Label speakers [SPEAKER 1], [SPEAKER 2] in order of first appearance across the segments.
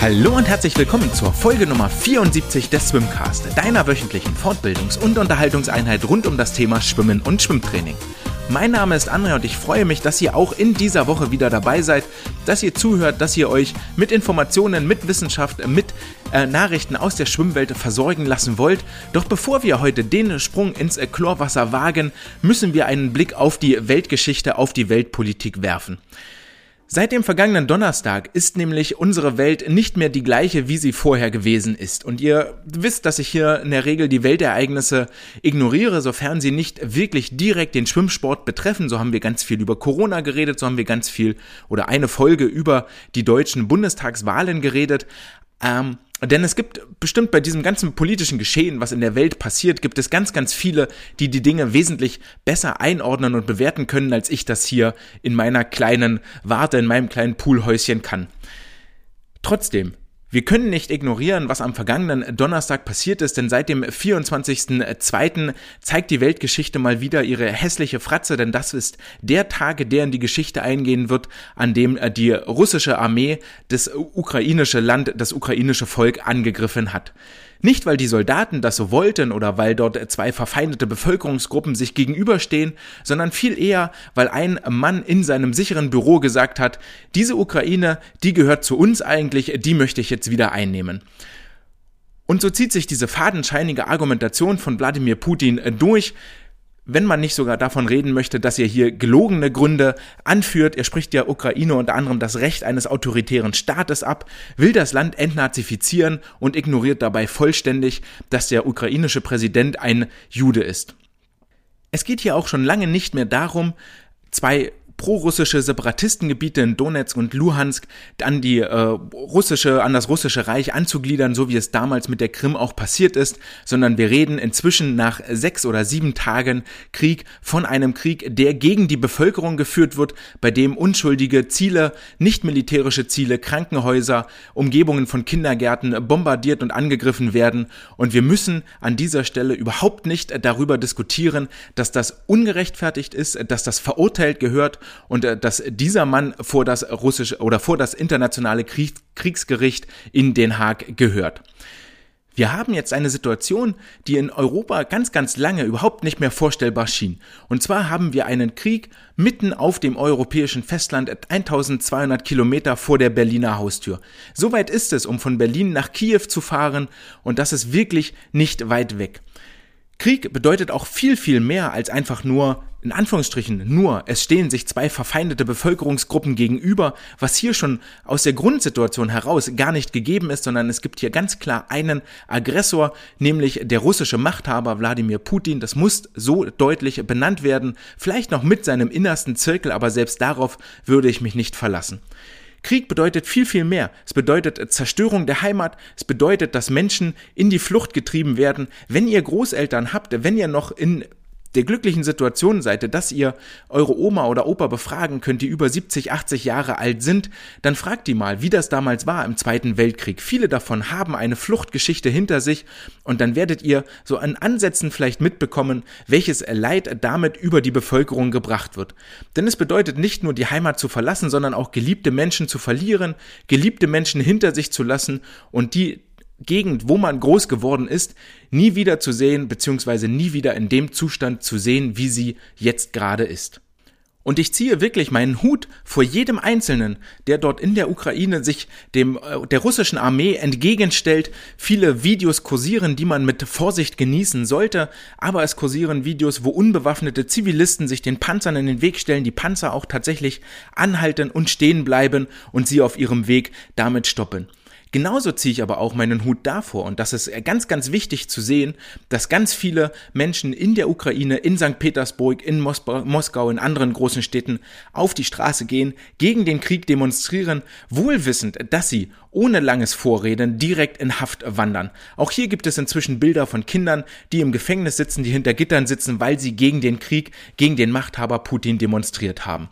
[SPEAKER 1] Hallo und herzlich willkommen zur Folge Nummer 74 des Swimcast, deiner wöchentlichen Fortbildungs- und Unterhaltungseinheit rund um das Thema Schwimmen und Schwimmtraining. Mein Name ist André und ich freue mich, dass ihr auch in dieser Woche wieder dabei seid, dass ihr zuhört, dass ihr euch mit Informationen, mit Wissenschaft, mit äh, Nachrichten aus der Schwimmwelt versorgen lassen wollt. Doch bevor wir heute den Sprung ins äh, Chlorwasser wagen, müssen wir einen Blick auf die Weltgeschichte, auf die Weltpolitik werfen. Seit dem vergangenen Donnerstag ist nämlich unsere Welt nicht mehr die gleiche, wie sie vorher gewesen ist. Und ihr wisst, dass ich hier in der Regel die Weltereignisse ignoriere, sofern sie nicht wirklich direkt den Schwimmsport betreffen. So haben wir ganz viel über Corona geredet, so haben wir ganz viel oder eine Folge über die deutschen Bundestagswahlen geredet. Ähm, denn es gibt bestimmt bei diesem ganzen politischen Geschehen, was in der Welt passiert, gibt es ganz, ganz viele, die die Dinge wesentlich besser einordnen und bewerten können, als ich das hier in meiner kleinen Warte, in meinem kleinen Poolhäuschen kann. Trotzdem, wir können nicht ignorieren, was am vergangenen Donnerstag passiert ist, denn seit dem 24.02. zeigt die Weltgeschichte mal wieder ihre hässliche Fratze, denn das ist der Tag, der in die Geschichte eingehen wird, an dem äh, die russische Armee das ukrainische Land, das ukrainische Volk angegriffen hat. Nicht, weil die Soldaten das so wollten oder weil dort zwei verfeindete Bevölkerungsgruppen sich gegenüberstehen, sondern viel eher, weil ein Mann in seinem sicheren Büro gesagt hat, diese Ukraine, die gehört zu uns eigentlich, die möchte ich jetzt wieder einnehmen. Und so zieht sich diese fadenscheinige Argumentation von Wladimir Putin durch, wenn man nicht sogar davon reden möchte, dass er hier gelogene Gründe anführt. Er spricht der Ukraine unter anderem das Recht eines autoritären Staates ab, will das Land entnazifizieren und ignoriert dabei vollständig, dass der ukrainische Präsident ein Jude ist. Es geht hier auch schon lange nicht mehr darum, zwei prorussische Separatistengebiete in Donetsk und Luhansk an die äh, russische, an das russische Reich anzugliedern, so wie es damals mit der Krim auch passiert ist, sondern wir reden inzwischen nach sechs oder sieben Tagen Krieg von einem Krieg, der gegen die Bevölkerung geführt wird, bei dem unschuldige Ziele, nicht militärische Ziele, Krankenhäuser, Umgebungen von Kindergärten bombardiert und angegriffen werden. Und wir müssen an dieser Stelle überhaupt nicht darüber diskutieren, dass das ungerechtfertigt ist, dass das verurteilt gehört und äh, dass dieser Mann vor das russische oder vor das internationale Krieg, Kriegsgericht in Den Haag gehört. Wir haben jetzt eine Situation, die in Europa ganz, ganz lange überhaupt nicht mehr vorstellbar schien. Und zwar haben wir einen Krieg mitten auf dem europäischen Festland 1200 Kilometer vor der Berliner Haustür. Soweit ist es, um von Berlin nach Kiew zu fahren und das ist wirklich nicht weit weg. Krieg bedeutet auch viel, viel mehr als einfach nur, in Anführungsstrichen, nur, es stehen sich zwei verfeindete Bevölkerungsgruppen gegenüber, was hier schon aus der Grundsituation heraus gar nicht gegeben ist, sondern es gibt hier ganz klar einen Aggressor, nämlich der russische Machthaber Wladimir Putin. Das muss so deutlich benannt werden, vielleicht noch mit seinem innersten Zirkel, aber selbst darauf würde ich mich nicht verlassen. Krieg bedeutet viel, viel mehr. Es bedeutet Zerstörung der Heimat. Es bedeutet, dass Menschen in die Flucht getrieben werden. Wenn ihr Großeltern habt, wenn ihr noch in der glücklichen Situation seid, dass ihr eure Oma oder Opa befragen könnt, die über 70, 80 Jahre alt sind, dann fragt die mal, wie das damals war im Zweiten Weltkrieg. Viele davon haben eine Fluchtgeschichte hinter sich und dann werdet ihr so an Ansätzen vielleicht mitbekommen, welches Leid damit über die Bevölkerung gebracht wird. Denn es bedeutet nicht nur die Heimat zu verlassen, sondern auch geliebte Menschen zu verlieren, geliebte Menschen hinter sich zu lassen und die Gegend, wo man groß geworden ist, nie wieder zu sehen, beziehungsweise nie wieder in dem Zustand zu sehen, wie sie jetzt gerade ist. Und ich ziehe wirklich meinen Hut vor jedem Einzelnen, der dort in der Ukraine sich dem, äh, der russischen Armee entgegenstellt. Viele Videos kursieren, die man mit Vorsicht genießen sollte, aber es kursieren Videos, wo unbewaffnete Zivilisten sich den Panzern in den Weg stellen, die Panzer auch tatsächlich anhalten und stehen bleiben und sie auf ihrem Weg damit stoppen. Genauso ziehe ich aber auch meinen Hut davor und das ist ganz, ganz wichtig zu sehen, dass ganz viele Menschen in der Ukraine, in St. Petersburg, in Moskau, in anderen großen Städten auf die Straße gehen, gegen den Krieg demonstrieren, wohlwissend, dass sie ohne langes Vorreden direkt in Haft wandern. Auch hier gibt es inzwischen Bilder von Kindern, die im Gefängnis sitzen, die hinter Gittern sitzen, weil sie gegen den Krieg, gegen den Machthaber Putin demonstriert haben.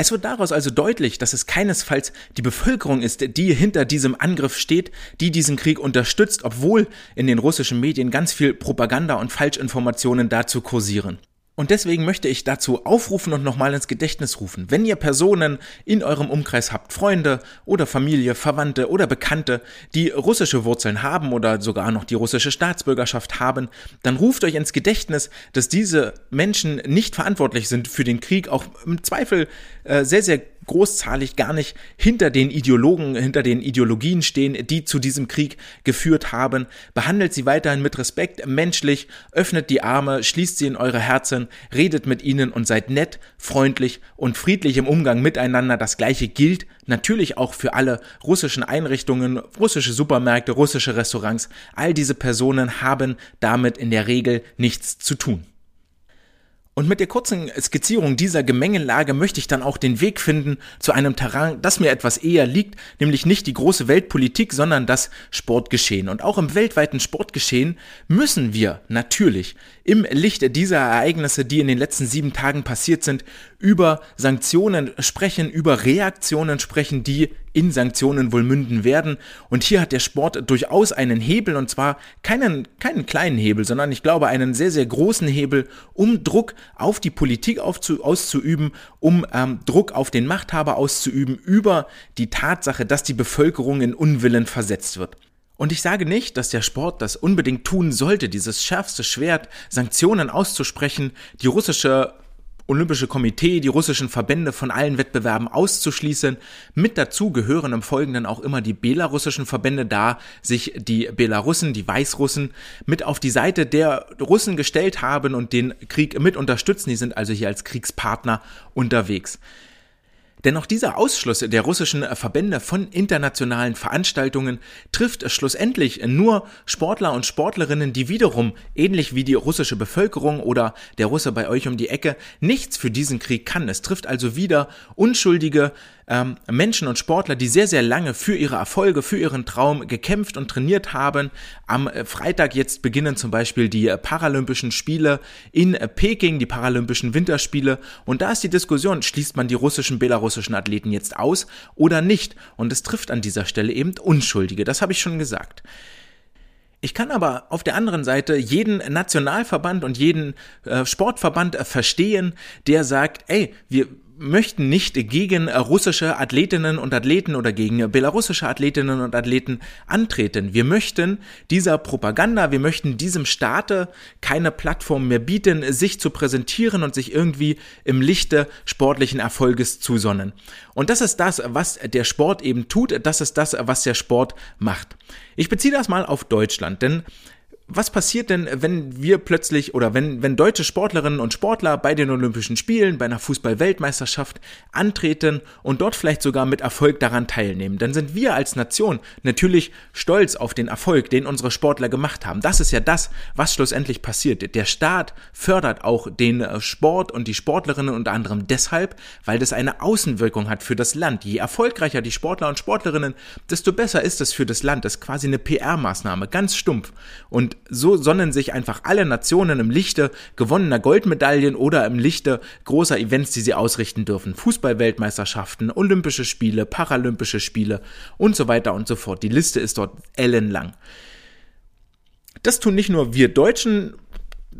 [SPEAKER 1] Es wird daraus also deutlich, dass es keinesfalls die Bevölkerung ist, die hinter diesem Angriff steht, die diesen Krieg unterstützt, obwohl in den russischen Medien ganz viel Propaganda und Falschinformationen dazu kursieren. Und deswegen möchte ich dazu aufrufen und nochmal ins Gedächtnis rufen. Wenn ihr Personen in eurem Umkreis habt, Freunde oder Familie, Verwandte oder Bekannte, die russische Wurzeln haben oder sogar noch die russische Staatsbürgerschaft haben, dann ruft euch ins Gedächtnis, dass diese Menschen nicht verantwortlich sind für den Krieg, auch im Zweifel äh, sehr, sehr großzahlig gar nicht hinter den Ideologen, hinter den Ideologien stehen, die zu diesem Krieg geführt haben. Behandelt sie weiterhin mit Respekt, menschlich, öffnet die Arme, schließt sie in eure Herzen, redet mit ihnen und seid nett, freundlich und friedlich im Umgang miteinander. Das gleiche gilt natürlich auch für alle russischen Einrichtungen, russische Supermärkte, russische Restaurants. All diese Personen haben damit in der Regel nichts zu tun. Und mit der kurzen Skizzierung dieser Gemengelage möchte ich dann auch den Weg finden zu einem Terrain, das mir etwas eher liegt, nämlich nicht die große Weltpolitik, sondern das Sportgeschehen. Und auch im weltweiten Sportgeschehen müssen wir natürlich im Licht dieser Ereignisse, die in den letzten sieben Tagen passiert sind, über Sanktionen sprechen, über Reaktionen sprechen, die in Sanktionen wohl münden werden. Und hier hat der Sport durchaus einen Hebel, und zwar keinen, keinen kleinen Hebel, sondern ich glaube einen sehr, sehr großen Hebel, um Druck auf die Politik aufzu, auszuüben, um ähm, Druck auf den Machthaber auszuüben über die Tatsache, dass die Bevölkerung in Unwillen versetzt wird. Und ich sage nicht, dass der Sport das unbedingt tun sollte, dieses schärfste Schwert, Sanktionen auszusprechen, die russische Olympische Komitee, die russischen Verbände von allen Wettbewerben auszuschließen. Mit dazu gehören im Folgenden auch immer die belarussischen Verbände, da sich die Belarussen, die Weißrussen, mit auf die Seite der Russen gestellt haben und den Krieg mit unterstützen. Die sind also hier als Kriegspartner unterwegs. Denn auch dieser Ausschluss der russischen Verbände von internationalen Veranstaltungen trifft schlussendlich nur Sportler und Sportlerinnen, die wiederum, ähnlich wie die russische Bevölkerung oder der Russe bei euch um die Ecke, nichts für diesen Krieg kann. Es trifft also wieder unschuldige ähm, Menschen und Sportler, die sehr, sehr lange für ihre Erfolge, für ihren Traum gekämpft und trainiert haben. Am äh, Freitag jetzt beginnen zum Beispiel die äh, Paralympischen Spiele in äh, Peking, die Paralympischen Winterspiele. Und da ist die Diskussion, schließt man die russischen, belarussischen Athleten jetzt aus oder nicht? Und es trifft an dieser Stelle eben Unschuldige. Das habe ich schon gesagt. Ich kann aber auf der anderen Seite jeden Nationalverband und jeden äh, Sportverband äh, verstehen, der sagt, ey, wir möchten nicht gegen russische Athletinnen und Athleten oder gegen belarussische Athletinnen und Athleten antreten. Wir möchten dieser Propaganda, wir möchten diesem Staate keine Plattform mehr bieten, sich zu präsentieren und sich irgendwie im Lichte sportlichen Erfolges zusonnen. Und das ist das, was der Sport eben tut, das ist das, was der Sport macht. Ich beziehe das mal auf Deutschland, denn was passiert denn, wenn wir plötzlich oder wenn, wenn deutsche Sportlerinnen und Sportler bei den Olympischen Spielen, bei einer Fußball-Weltmeisterschaft antreten und dort vielleicht sogar mit Erfolg daran teilnehmen? Dann sind wir als Nation natürlich stolz auf den Erfolg, den unsere Sportler gemacht haben. Das ist ja das, was schlussendlich passiert. Der Staat fördert auch den äh, Sport und die Sportlerinnen unter anderem deshalb, weil das eine Außenwirkung hat für das Land. Je erfolgreicher die Sportler und Sportlerinnen, desto besser ist es für das Land. Das ist quasi eine PR-Maßnahme, ganz stumpf. Und so sonnen sich einfach alle Nationen im Lichte gewonnener Goldmedaillen oder im Lichte großer Events, die sie ausrichten dürfen. Fußballweltmeisterschaften, Olympische Spiele, Paralympische Spiele und so weiter und so fort. Die Liste ist dort ellenlang. Das tun nicht nur wir Deutschen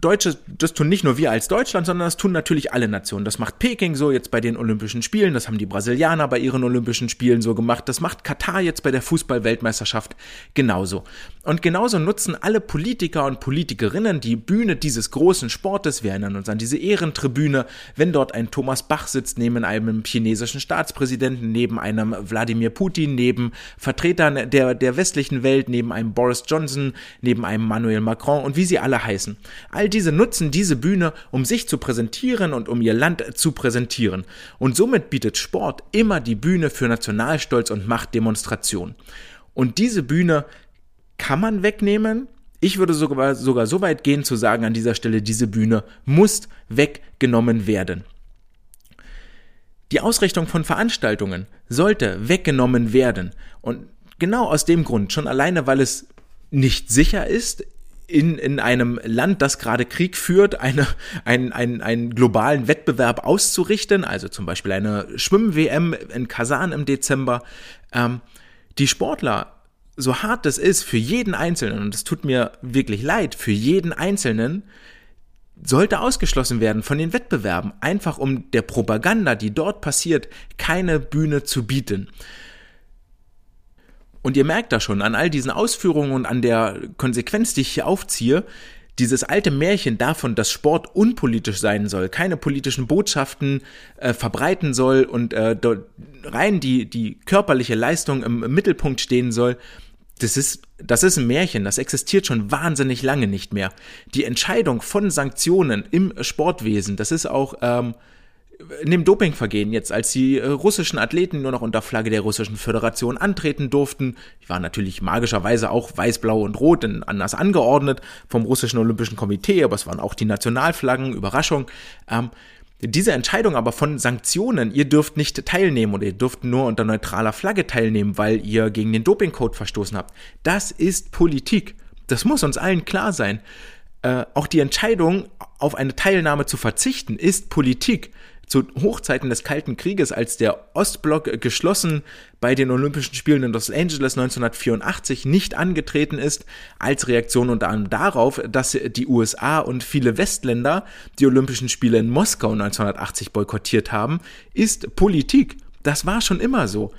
[SPEAKER 1] Deutsche, das tun nicht nur wir als Deutschland, sondern das tun natürlich alle Nationen. Das macht Peking so jetzt bei den Olympischen Spielen, das haben die Brasilianer bei ihren Olympischen Spielen so gemacht, das macht Katar jetzt bei der Fußball-Weltmeisterschaft genauso. Und genauso nutzen alle Politiker und Politikerinnen die Bühne dieses großen Sportes. Wir erinnern uns an diese Ehrentribüne, wenn dort ein Thomas Bach sitzt neben einem chinesischen Staatspräsidenten, neben einem Wladimir Putin, neben Vertretern der, der westlichen Welt, neben einem Boris Johnson, neben einem Manuel Macron und wie sie alle heißen. All All diese nutzen diese Bühne, um sich zu präsentieren und um ihr Land zu präsentieren. Und somit bietet Sport immer die Bühne für Nationalstolz und Machtdemonstration. Und diese Bühne kann man wegnehmen. Ich würde sogar, sogar so weit gehen zu sagen an dieser Stelle, diese Bühne muss weggenommen werden. Die Ausrichtung von Veranstaltungen sollte weggenommen werden. Und genau aus dem Grund, schon alleine, weil es nicht sicher ist, in, in einem Land, das gerade Krieg führt, eine, ein, ein, einen globalen Wettbewerb auszurichten, also zum Beispiel eine Schwimm-WM in Kasan im Dezember. Ähm, die Sportler, so hart das ist für jeden Einzelnen, und es tut mir wirklich leid, für jeden Einzelnen, sollte ausgeschlossen werden von den Wettbewerben, einfach um der Propaganda, die dort passiert, keine Bühne zu bieten. Und ihr merkt da schon an all diesen Ausführungen und an der Konsequenz, die ich hier aufziehe, dieses alte Märchen davon, dass Sport unpolitisch sein soll, keine politischen Botschaften äh, verbreiten soll und äh, rein die, die körperliche Leistung im, im Mittelpunkt stehen soll, das ist, das ist ein Märchen, das existiert schon wahnsinnig lange nicht mehr. Die Entscheidung von Sanktionen im Sportwesen, das ist auch ähm, in dem Dopingvergehen jetzt, als die äh, russischen Athleten nur noch unter Flagge der russischen Föderation antreten durften, die waren natürlich magischerweise auch weiß, blau und rot anders angeordnet vom russischen Olympischen Komitee, aber es waren auch die Nationalflaggen, Überraschung. Ähm, diese Entscheidung aber von Sanktionen, ihr dürft nicht teilnehmen oder ihr dürft nur unter neutraler Flagge teilnehmen, weil ihr gegen den Dopingcode verstoßen habt, das ist Politik. Das muss uns allen klar sein. Äh, auch die Entscheidung, auf eine Teilnahme zu verzichten, ist Politik zu Hochzeiten des Kalten Krieges, als der Ostblock geschlossen bei den Olympischen Spielen in Los Angeles 1984 nicht angetreten ist, als Reaktion unter anderem darauf, dass die USA und viele Westländer die Olympischen Spiele in Moskau 1980 boykottiert haben, ist Politik. Das war schon immer so.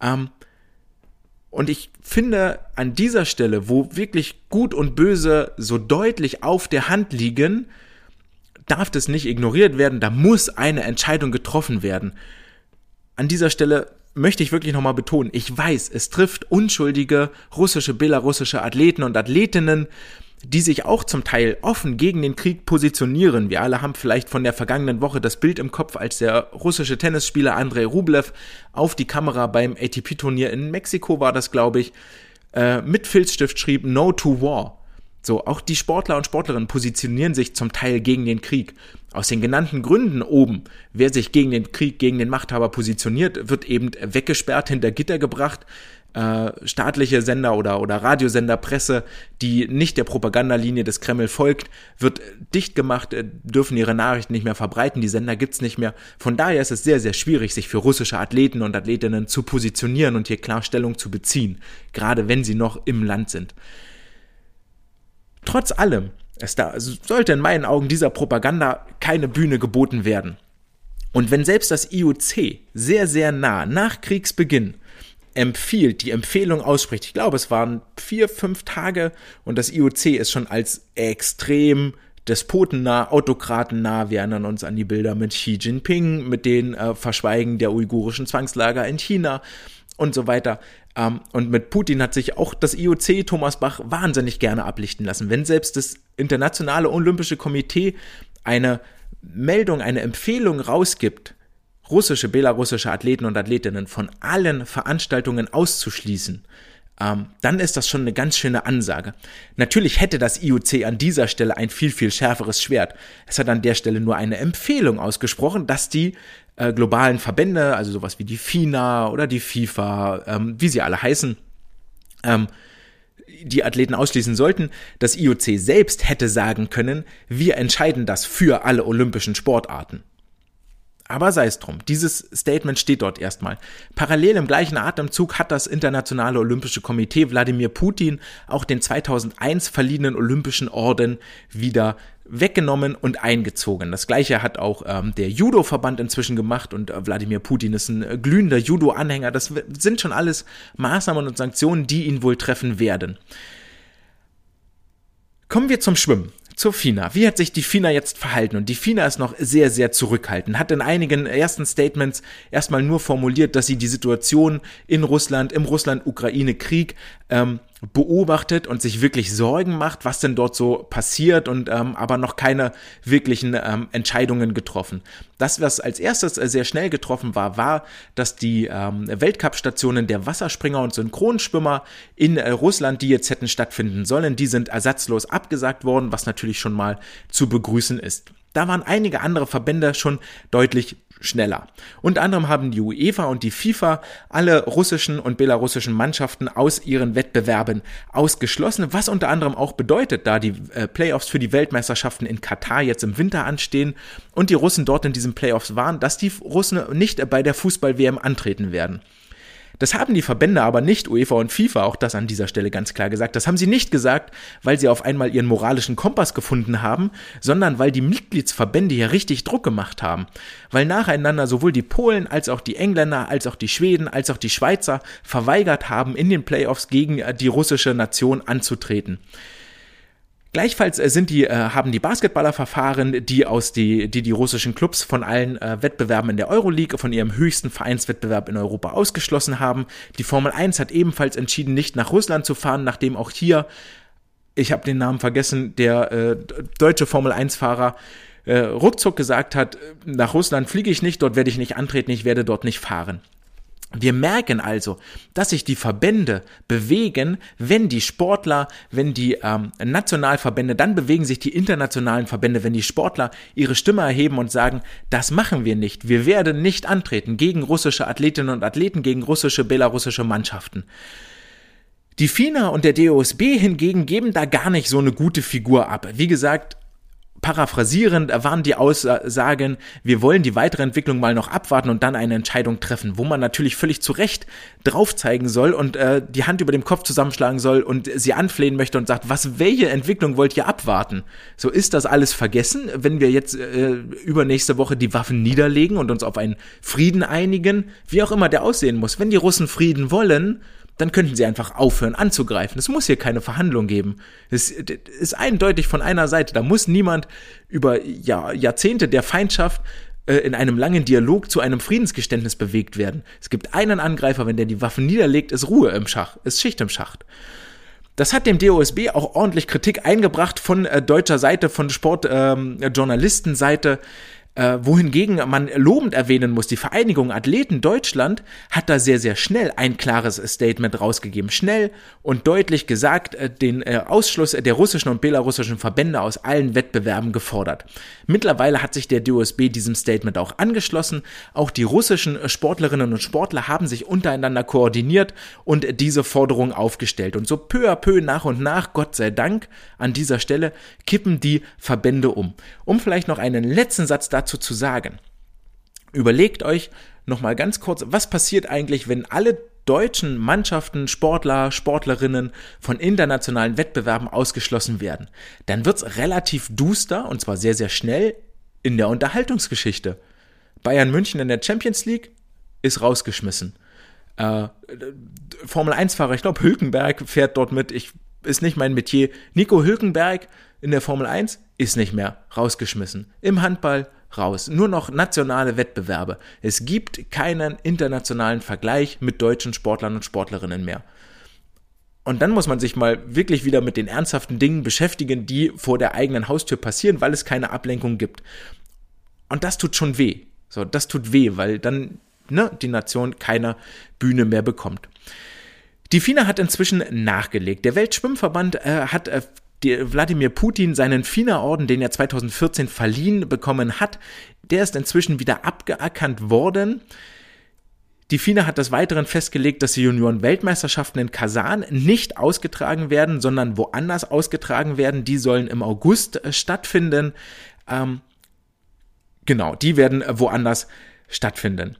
[SPEAKER 1] Ähm, und ich finde an dieser Stelle, wo wirklich Gut und Böse so deutlich auf der Hand liegen, darf das nicht ignoriert werden, da muss eine Entscheidung getroffen werden. An dieser Stelle möchte ich wirklich nochmal betonen, ich weiß, es trifft unschuldige russische, belarussische Athleten und Athletinnen, die sich auch zum Teil offen gegen den Krieg positionieren. Wir alle haben vielleicht von der vergangenen Woche das Bild im Kopf, als der russische Tennisspieler Andrei Rublev auf die Kamera beim ATP-Turnier in Mexiko war das, glaube ich, äh, mit Filzstift schrieb No to War. So, auch die Sportler und Sportlerinnen positionieren sich zum Teil gegen den Krieg. Aus den genannten Gründen oben, wer sich gegen den Krieg, gegen den Machthaber positioniert, wird eben weggesperrt, hinter Gitter gebracht. Äh, staatliche Sender oder, oder Radiosender, Presse, die nicht der Propagandalinie des Kreml folgt, wird dicht gemacht, äh, dürfen ihre Nachrichten nicht mehr verbreiten, die Sender gibt's nicht mehr. Von daher ist es sehr, sehr schwierig, sich für russische Athleten und Athletinnen zu positionieren und hier klar Stellung zu beziehen, gerade wenn sie noch im Land sind. Trotz allem, es da sollte in meinen Augen dieser Propaganda keine Bühne geboten werden. Und wenn selbst das IOC sehr, sehr nah nach Kriegsbeginn empfiehlt, die Empfehlung ausspricht, ich glaube, es waren vier, fünf Tage und das IOC ist schon als extrem despotennah, autokratennah. Wir erinnern uns an die Bilder mit Xi Jinping, mit den äh, Verschweigen der uigurischen Zwangslager in China und so weiter. Ähm, und mit Putin hat sich auch das IOC Thomas Bach wahnsinnig gerne ablichten lassen. Wenn selbst das Internationale Olympische Komitee eine Meldung, eine Empfehlung rausgibt, russische, belarussische Athleten und Athletinnen von allen Veranstaltungen auszuschließen, ähm, dann ist das schon eine ganz schöne Ansage. Natürlich hätte das IOC an dieser Stelle ein viel, viel schärferes Schwert. Es hat an der Stelle nur eine Empfehlung ausgesprochen, dass die äh, globalen Verbände, also sowas wie die FINA oder die FIFA, ähm, wie sie alle heißen, ähm, die Athleten ausschließen sollten. Das IOC selbst hätte sagen können, wir entscheiden das für alle olympischen Sportarten. Aber sei es drum, dieses Statement steht dort erstmal. Parallel im gleichen Atemzug hat das Internationale Olympische Komitee Wladimir Putin auch den 2001 verliehenen Olympischen Orden wieder weggenommen und eingezogen. Das gleiche hat auch ähm, der Judo-Verband inzwischen gemacht und äh, Wladimir Putin ist ein äh, glühender Judo-Anhänger. Das sind schon alles Maßnahmen und Sanktionen, die ihn wohl treffen werden. Kommen wir zum Schwimmen zur FINA. Wie hat sich die FINA jetzt verhalten? Und die FINA ist noch sehr, sehr zurückhaltend, hat in einigen ersten Statements erstmal nur formuliert, dass sie die Situation in Russland, im Russland-Ukraine-Krieg ähm, beobachtet und sich wirklich Sorgen macht, was denn dort so passiert und ähm, aber noch keine wirklichen ähm, Entscheidungen getroffen. Das, was als erstes äh, sehr schnell getroffen war, war, dass die ähm, Weltcup-Stationen der Wasserspringer und Synchronschwimmer in äh, Russland, die jetzt hätten stattfinden sollen, die sind ersatzlos abgesagt worden, was natürlich schon mal zu begrüßen ist. Da waren einige andere Verbände schon deutlich schneller. Unter anderem haben die UEFA und die FIFA alle russischen und belarussischen Mannschaften aus ihren Wettbewerben ausgeschlossen, was unter anderem auch bedeutet, da die äh, Playoffs für die Weltmeisterschaften in Katar jetzt im Winter anstehen und die Russen dort in diesen Playoffs waren, dass die Russen nicht bei der Fußball-WM antreten werden. Das haben die Verbände aber nicht, UEFA und FIFA, auch das an dieser Stelle ganz klar gesagt. Das haben sie nicht gesagt, weil sie auf einmal ihren moralischen Kompass gefunden haben, sondern weil die Mitgliedsverbände hier richtig Druck gemacht haben. Weil nacheinander sowohl die Polen als auch die Engländer, als auch die Schweden, als auch die Schweizer verweigert haben, in den Playoffs gegen die russische Nation anzutreten. Gleichfalls äh, sind die, äh, haben die Basketballer verfahren, die aus die, die die russischen Clubs von allen äh, Wettbewerben in der Euroleague, von ihrem höchsten Vereinswettbewerb in Europa ausgeschlossen haben. Die Formel 1 hat ebenfalls entschieden, nicht nach Russland zu fahren, nachdem auch hier, ich habe den Namen vergessen, der äh, deutsche Formel 1-Fahrer äh, ruckzuck gesagt hat, nach Russland fliege ich nicht, dort werde ich nicht antreten, ich werde dort nicht fahren. Wir merken also, dass sich die Verbände bewegen, wenn die Sportler, wenn die ähm, Nationalverbände, dann bewegen sich die internationalen Verbände, wenn die Sportler ihre Stimme erheben und sagen, das machen wir nicht, wir werden nicht antreten gegen russische Athletinnen und Athleten, gegen russische, belarussische Mannschaften. Die FINA und der DOSB hingegen geben da gar nicht so eine gute Figur ab. Wie gesagt, paraphrasierend waren die Aussagen, wir wollen die weitere Entwicklung mal noch abwarten und dann eine Entscheidung treffen, wo man natürlich völlig zu Recht drauf zeigen soll und äh, die Hand über dem Kopf zusammenschlagen soll und sie anflehen möchte und sagt, was, welche Entwicklung wollt ihr abwarten? So ist das alles vergessen, wenn wir jetzt äh, übernächste Woche die Waffen niederlegen und uns auf einen Frieden einigen, wie auch immer der aussehen muss. Wenn die Russen Frieden wollen, dann könnten sie einfach aufhören anzugreifen. Es muss hier keine Verhandlung geben. Es ist eindeutig von einer Seite. Da muss niemand über Jahr, Jahrzehnte der Feindschaft äh, in einem langen Dialog zu einem Friedensgeständnis bewegt werden. Es gibt einen Angreifer, wenn der die Waffen niederlegt, ist Ruhe im Schach, ist Schicht im Schacht. Das hat dem DOSB auch ordentlich Kritik eingebracht von äh, deutscher Seite, von Sportjournalistenseite. Ähm, äh, wohingegen man lobend erwähnen muss, die Vereinigung Athleten Deutschland hat da sehr, sehr schnell ein klares Statement rausgegeben. Schnell und deutlich gesagt, äh, den äh, Ausschluss der russischen und belarussischen Verbände aus allen Wettbewerben gefordert. Mittlerweile hat sich der DOSB diesem Statement auch angeschlossen. Auch die russischen Sportlerinnen und Sportler haben sich untereinander koordiniert und diese Forderung aufgestellt. Und so peu à peu nach und nach, Gott sei Dank, an dieser Stelle kippen die Verbände um. Um vielleicht noch einen letzten Satz dazu dazu zu sagen. Überlegt euch nochmal ganz kurz, was passiert eigentlich, wenn alle deutschen Mannschaften, Sportler, Sportlerinnen von internationalen Wettbewerben ausgeschlossen werden. Dann wird es relativ duster und zwar sehr, sehr schnell in der Unterhaltungsgeschichte. Bayern München in der Champions League ist rausgeschmissen. Äh, Formel 1-Fahrer, ich glaube, Hülkenberg fährt dort mit, ich, ist nicht mein Metier. Nico Hülkenberg in der Formel 1 ist nicht mehr rausgeschmissen. Im Handball raus. Nur noch nationale Wettbewerbe. Es gibt keinen internationalen Vergleich mit deutschen Sportlern und Sportlerinnen mehr. Und dann muss man sich mal wirklich wieder mit den ernsthaften Dingen beschäftigen, die vor der eigenen Haustür passieren, weil es keine Ablenkung gibt. Und das tut schon weh. So, das tut weh, weil dann ne, die Nation keine Bühne mehr bekommt. Die FINA hat inzwischen nachgelegt. Der Weltschwimmverband äh, hat äh, Wladimir Putin seinen FINA-Orden, den er 2014 verliehen bekommen hat, der ist inzwischen wieder abgeackert worden. Die FINA hat des Weiteren festgelegt, dass die Junioren-Weltmeisterschaften in Kasan nicht ausgetragen werden, sondern woanders ausgetragen werden. Die sollen im August äh, stattfinden. Ähm, genau, die werden woanders stattfinden.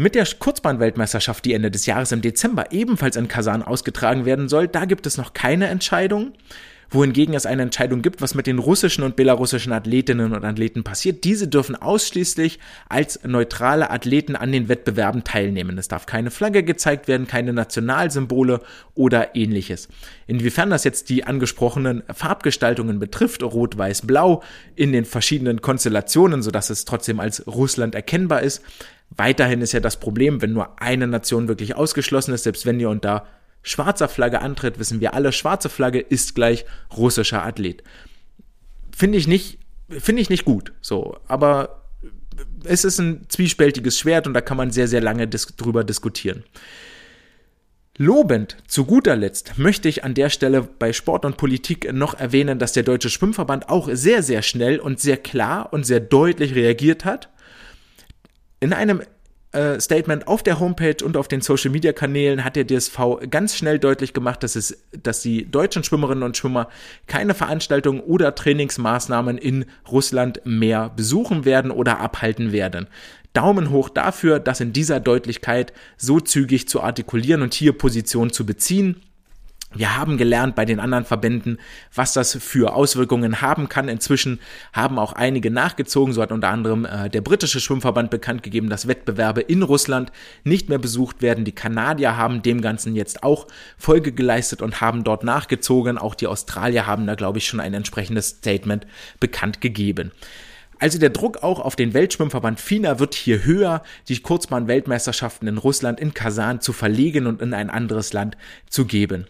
[SPEAKER 1] Mit der Kurzbahn-Weltmeisterschaft, die Ende des Jahres im Dezember ebenfalls in Kasan ausgetragen werden soll, da gibt es noch keine Entscheidung wohingegen es eine Entscheidung gibt, was mit den russischen und belarussischen Athletinnen und Athleten passiert. Diese dürfen ausschließlich als neutrale Athleten an den Wettbewerben teilnehmen. Es darf keine Flagge gezeigt werden, keine Nationalsymbole oder ähnliches. Inwiefern das jetzt die angesprochenen Farbgestaltungen betrifft, rot, weiß, blau, in den verschiedenen Konstellationen, sodass es trotzdem als Russland erkennbar ist, Weiterhin ist ja das Problem, wenn nur eine Nation wirklich ausgeschlossen ist, selbst wenn ihr unter schwarzer Flagge antritt, wissen wir alle, schwarze Flagge ist gleich russischer Athlet. Finde ich nicht, finde ich nicht gut, so, aber es ist ein zwiespältiges Schwert und da kann man sehr, sehr lange dis drüber diskutieren. Lobend, zu guter Letzt, möchte ich an der Stelle bei Sport und Politik noch erwähnen, dass der Deutsche Schwimmverband auch sehr, sehr schnell und sehr klar und sehr deutlich reagiert hat. In einem äh, Statement auf der Homepage und auf den Social Media Kanälen hat der DSV ganz schnell deutlich gemacht, dass es, dass die deutschen Schwimmerinnen und Schwimmer keine Veranstaltungen oder Trainingsmaßnahmen in Russland mehr besuchen werden oder abhalten werden. Daumen hoch dafür, das in dieser Deutlichkeit so zügig zu artikulieren und hier Position zu beziehen. Wir haben gelernt bei den anderen Verbänden, was das für Auswirkungen haben kann. Inzwischen haben auch einige nachgezogen. So hat unter anderem äh, der britische Schwimmverband bekannt gegeben, dass Wettbewerbe in Russland nicht mehr besucht werden. Die Kanadier haben dem Ganzen jetzt auch Folge geleistet und haben dort nachgezogen. Auch die Australier haben da, glaube ich, schon ein entsprechendes Statement bekannt gegeben. Also der Druck auch auf den Weltschwimmverband FINA wird hier höher, die Kurzbahn-Weltmeisterschaften in Russland, in Kasan zu verlegen und in ein anderes Land zu geben.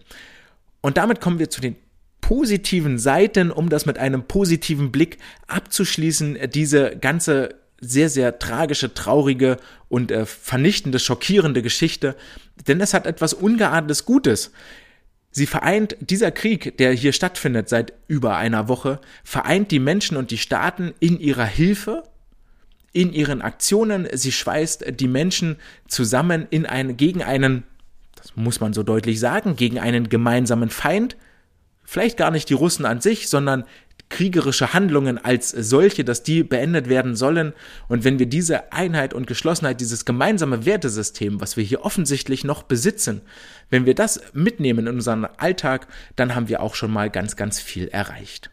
[SPEAKER 1] Und damit kommen wir zu den positiven Seiten, um das mit einem positiven Blick abzuschließen, diese ganze sehr, sehr tragische, traurige und äh, vernichtende, schockierende Geschichte. Denn es hat etwas Ungeahntes Gutes. Sie vereint, dieser Krieg, der hier stattfindet seit über einer Woche, vereint die Menschen und die Staaten in ihrer Hilfe, in ihren Aktionen. Sie schweißt die Menschen zusammen in ein, gegen einen das muss man so deutlich sagen, gegen einen gemeinsamen Feind, vielleicht gar nicht die Russen an sich, sondern kriegerische Handlungen als solche, dass die beendet werden sollen. Und wenn wir diese Einheit und Geschlossenheit, dieses gemeinsame Wertesystem, was wir hier offensichtlich noch besitzen, wenn wir das mitnehmen in unseren Alltag, dann haben wir auch schon mal ganz, ganz viel erreicht.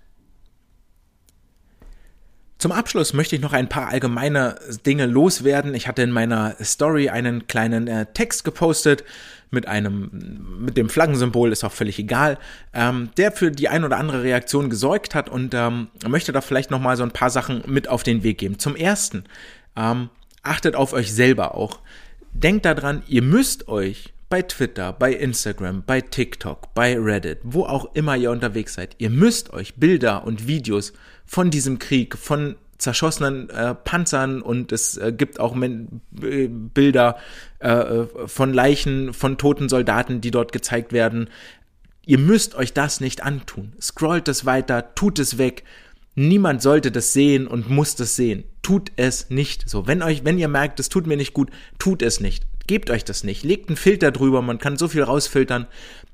[SPEAKER 1] Zum Abschluss möchte ich noch ein paar allgemeine Dinge loswerden. Ich hatte in meiner Story einen kleinen äh, Text gepostet mit einem, mit dem Flaggensymbol, ist auch völlig egal, ähm, der für die ein oder andere Reaktion gesorgt hat und ähm, möchte da vielleicht noch mal so ein paar Sachen mit auf den Weg geben. Zum ersten, ähm, achtet auf euch selber auch. Denkt daran, ihr müsst euch bei Twitter, bei Instagram, bei TikTok, bei Reddit, wo auch immer ihr unterwegs seid. Ihr müsst euch Bilder und Videos von diesem Krieg, von zerschossenen äh, Panzern und es äh, gibt auch Men äh, Bilder äh, von Leichen, von toten Soldaten, die dort gezeigt werden. Ihr müsst euch das nicht antun. Scrollt es weiter, tut es weg. Niemand sollte das sehen und muss das sehen. Tut es nicht so. Wenn euch, wenn ihr merkt, es tut mir nicht gut, tut es nicht. Gebt euch das nicht. Legt einen Filter drüber. Man kann so viel rausfiltern.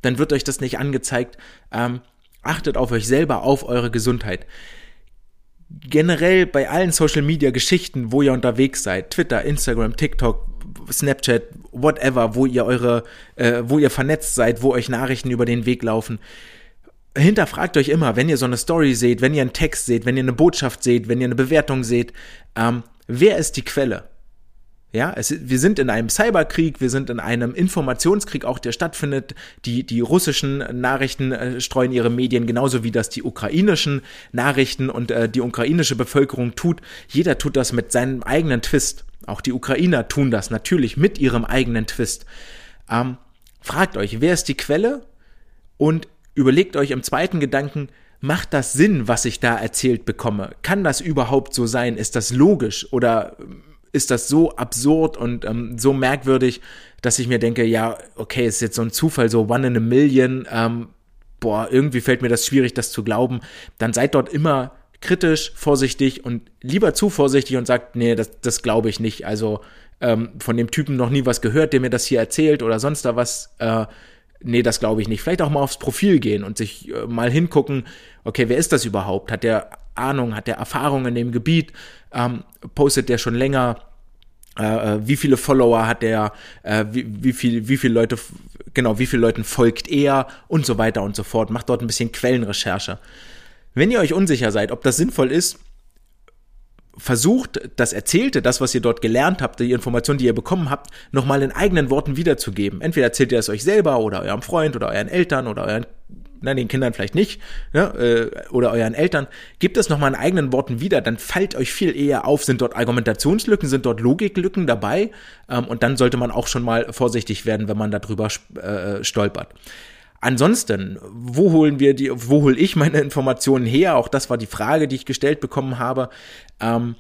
[SPEAKER 1] Dann wird euch das nicht angezeigt. Ähm, achtet auf euch selber, auf eure Gesundheit generell bei allen Social Media Geschichten, wo ihr unterwegs seid, Twitter, Instagram, TikTok, Snapchat, whatever, wo ihr eure, äh, wo ihr vernetzt seid, wo euch Nachrichten über den Weg laufen. Hinterfragt euch immer, wenn ihr so eine Story seht, wenn ihr einen Text seht, wenn ihr eine Botschaft seht, wenn ihr eine Bewertung seht, ähm, wer ist die Quelle? Ja, es, wir sind in einem Cyberkrieg, wir sind in einem Informationskrieg auch, der stattfindet. Die, die russischen Nachrichten äh, streuen ihre Medien genauso wie das die ukrainischen Nachrichten und äh, die ukrainische Bevölkerung tut. Jeder tut das mit seinem eigenen Twist. Auch die Ukrainer tun das natürlich mit ihrem eigenen Twist. Ähm, fragt euch, wer ist die Quelle? Und überlegt euch im zweiten Gedanken, macht das Sinn, was ich da erzählt bekomme? Kann das überhaupt so sein? Ist das logisch? Oder ist das so absurd und ähm, so merkwürdig, dass ich mir denke, ja, okay, ist jetzt so ein Zufall, so one in a million, ähm, boah, irgendwie fällt mir das schwierig, das zu glauben. Dann seid dort immer kritisch, vorsichtig und lieber zu vorsichtig und sagt, nee, das, das glaube ich nicht. Also ähm, von dem Typen noch nie was gehört, der mir das hier erzählt oder sonst da was. Äh, nee, das glaube ich nicht. Vielleicht auch mal aufs Profil gehen und sich äh, mal hingucken, okay, wer ist das überhaupt? Hat der Ahnung, hat der Erfahrung in dem Gebiet? Ähm, postet der schon länger? Äh, äh wie viele Follower hat der? Äh, wie, wie viel, wie viele Leute, genau, wie viele Leuten folgt er und so weiter und so fort. Macht dort ein bisschen Quellenrecherche. Wenn ihr euch unsicher seid, ob das sinnvoll ist, versucht, das Erzählte, das, was ihr dort gelernt habt, die Informationen, die ihr bekommen habt, nochmal in eigenen Worten wiederzugeben. Entweder erzählt ihr es euch selber oder eurem Freund oder euren Eltern oder euren na, den Kindern vielleicht nicht, ne, äh, oder euren Eltern, gebt es nochmal in eigenen Worten wieder, dann fällt euch viel eher auf, sind dort Argumentationslücken, sind dort Logiklücken dabei, ähm, und dann sollte man auch schon mal vorsichtig werden, wenn man darüber äh, stolpert. Ansonsten, wo holen wir die, wo hole ich meine Informationen her? Auch das war die Frage, die ich gestellt bekommen habe. Ähm,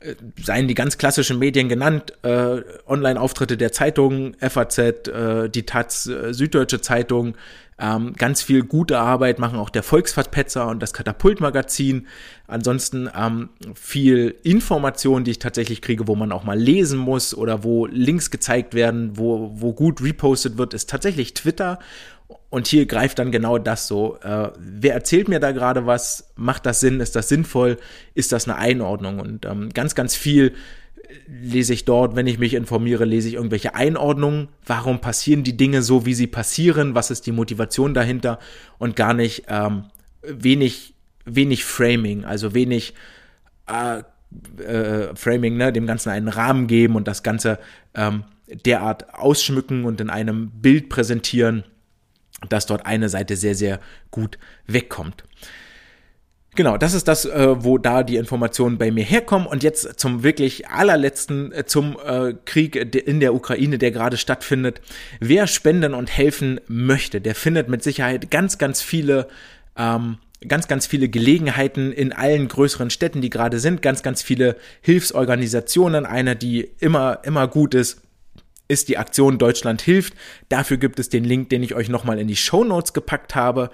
[SPEAKER 1] äh, seien die ganz klassischen Medien genannt, äh, Online-Auftritte der Zeitungen, FAZ, äh, die Taz, äh, Süddeutsche Zeitung, ähm, ganz viel gute Arbeit machen auch der Volksverpetzer und das Katapultmagazin. Ansonsten ähm, viel Information, die ich tatsächlich kriege, wo man auch mal lesen muss oder wo Links gezeigt werden, wo, wo gut repostet wird, ist tatsächlich Twitter. Und hier greift dann genau das so. Äh, wer erzählt mir da gerade was? Macht das Sinn? Ist das sinnvoll? Ist das eine Einordnung? Und ähm, ganz, ganz viel lese ich dort, wenn ich mich informiere, lese ich irgendwelche Einordnungen. Warum passieren die Dinge so, wie sie passieren? Was ist die Motivation dahinter? Und gar nicht ähm, wenig, wenig Framing, also wenig äh, äh, Framing, ne, dem Ganzen einen Rahmen geben und das Ganze ähm, derart ausschmücken und in einem Bild präsentieren, dass dort eine Seite sehr, sehr gut wegkommt. Genau, das ist das, äh, wo da die Informationen bei mir herkommen. Und jetzt zum wirklich allerletzten, äh, zum äh, Krieg in der Ukraine, der gerade stattfindet. Wer spenden und helfen möchte, der findet mit Sicherheit ganz, ganz viele ähm, ganz, ganz viele Gelegenheiten in allen größeren Städten, die gerade sind, ganz, ganz viele Hilfsorganisationen. Eine, die immer, immer gut ist, ist die Aktion Deutschland hilft. Dafür gibt es den Link, den ich euch nochmal in die Show Notes gepackt habe.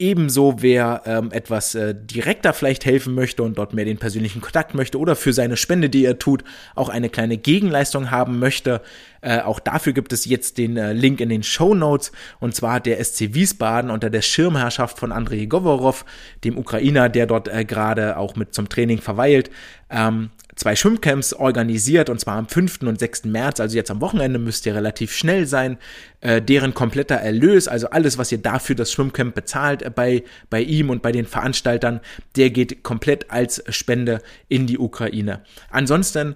[SPEAKER 1] Ebenso, wer ähm, etwas äh, direkter vielleicht helfen möchte und dort mehr den persönlichen Kontakt möchte oder für seine Spende, die er tut, auch eine kleine Gegenleistung haben möchte. Äh, auch dafür gibt es jetzt den äh, Link in den Show Notes. Und zwar hat der SC Wiesbaden unter der Schirmherrschaft von Andrei Govorov, dem Ukrainer, der dort äh, gerade auch mit zum Training verweilt, ähm, zwei Schwimmcamps organisiert und zwar am 5. und 6. März, also jetzt am Wochenende müsst ihr relativ schnell sein. Äh, deren kompletter Erlös, also alles, was ihr dafür das Schwimmcamp bezahlt äh, bei, bei ihm und bei den Veranstaltern, der geht komplett als Spende in die Ukraine. Ansonsten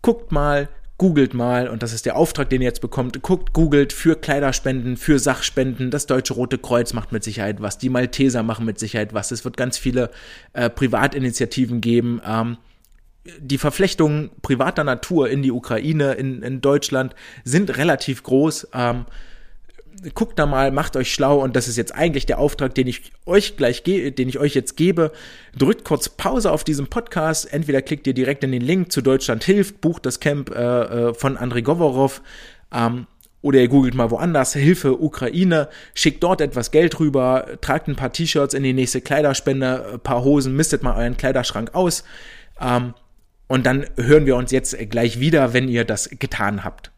[SPEAKER 1] guckt mal, googelt mal, und das ist der Auftrag, den ihr jetzt bekommt, guckt, googelt für Kleiderspenden, für Sachspenden, das Deutsche Rote Kreuz macht mit Sicherheit was, die Malteser machen mit Sicherheit was, es wird ganz viele äh, Privatinitiativen geben, ähm, die Verflechtungen privater Natur in die Ukraine, in, in Deutschland sind relativ groß. Ähm, guckt da mal, macht euch schlau und das ist jetzt eigentlich der Auftrag, den ich euch gleich gebe, den ich euch jetzt gebe. Drückt kurz Pause auf diesem Podcast. Entweder klickt ihr direkt in den Link zu Deutschland hilft, bucht das Camp äh, äh von Andrei Govorov. Ähm, oder ihr googelt mal woanders, Hilfe Ukraine, schickt dort etwas Geld rüber, tragt ein paar T-Shirts in die nächste Kleiderspende, ein paar Hosen, mistet mal euren Kleiderschrank aus. Ähm, und dann hören wir uns jetzt gleich wieder, wenn ihr das getan habt.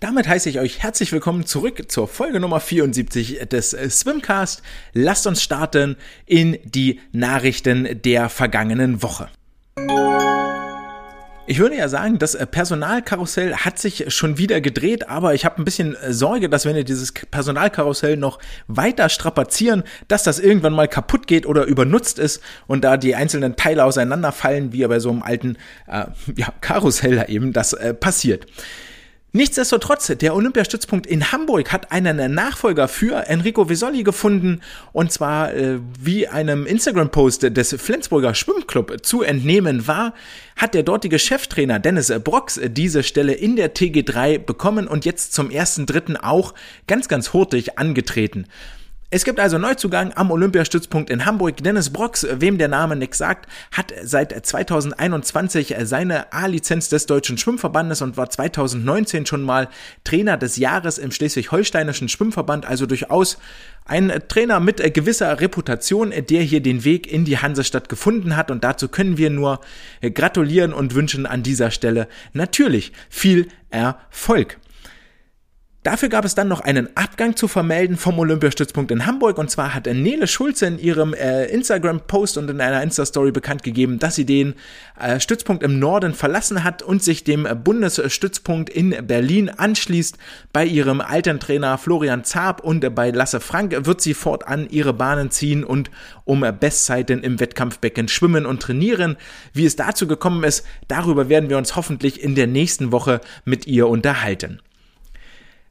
[SPEAKER 1] Damit heiße ich euch herzlich willkommen zurück zur Folge Nummer 74 des Swimcast. Lasst uns starten in die Nachrichten der vergangenen Woche. Ich würde ja sagen, das äh, Personalkarussell hat sich schon wieder gedreht, aber ich habe ein bisschen äh, Sorge, dass wenn wir dieses Personalkarussell noch weiter strapazieren, dass das irgendwann mal kaputt geht oder übernutzt ist und da die einzelnen Teile auseinanderfallen, wie bei so einem alten äh, ja, Karussell eben das äh, passiert. Nichtsdestotrotz, der Olympiastützpunkt in Hamburg hat einen Nachfolger für Enrico Vesoli gefunden und zwar äh, wie einem Instagram-Post des Flensburger Schwimmclub zu entnehmen war, hat der dortige Cheftrainer Dennis Brox diese Stelle in der TG3 bekommen und jetzt zum ersten Dritten auch ganz, ganz hurtig angetreten. Es gibt also Neuzugang am Olympiastützpunkt in Hamburg. Dennis Brox, wem der Name nichts sagt, hat seit 2021 seine A-Lizenz des Deutschen Schwimmverbandes und war 2019 schon mal Trainer des Jahres im Schleswig-Holsteinischen Schwimmverband, also durchaus ein Trainer mit gewisser Reputation, der hier den Weg in die Hansestadt gefunden hat und dazu können wir nur gratulieren und wünschen an dieser Stelle natürlich viel Erfolg. Dafür gab es dann noch einen Abgang zu vermelden vom Olympiastützpunkt in Hamburg und zwar hat Nele Schulze in ihrem äh, Instagram-Post und in einer Insta-Story bekannt gegeben, dass sie den äh, Stützpunkt im Norden verlassen hat und sich dem Bundesstützpunkt in Berlin anschließt. Bei ihrem alten Trainer Florian Zaab und bei Lasse Frank wird sie fortan ihre Bahnen ziehen und um Bestzeiten im Wettkampfbecken schwimmen und trainieren. Wie es dazu gekommen ist, darüber werden wir uns hoffentlich in der nächsten Woche mit ihr unterhalten.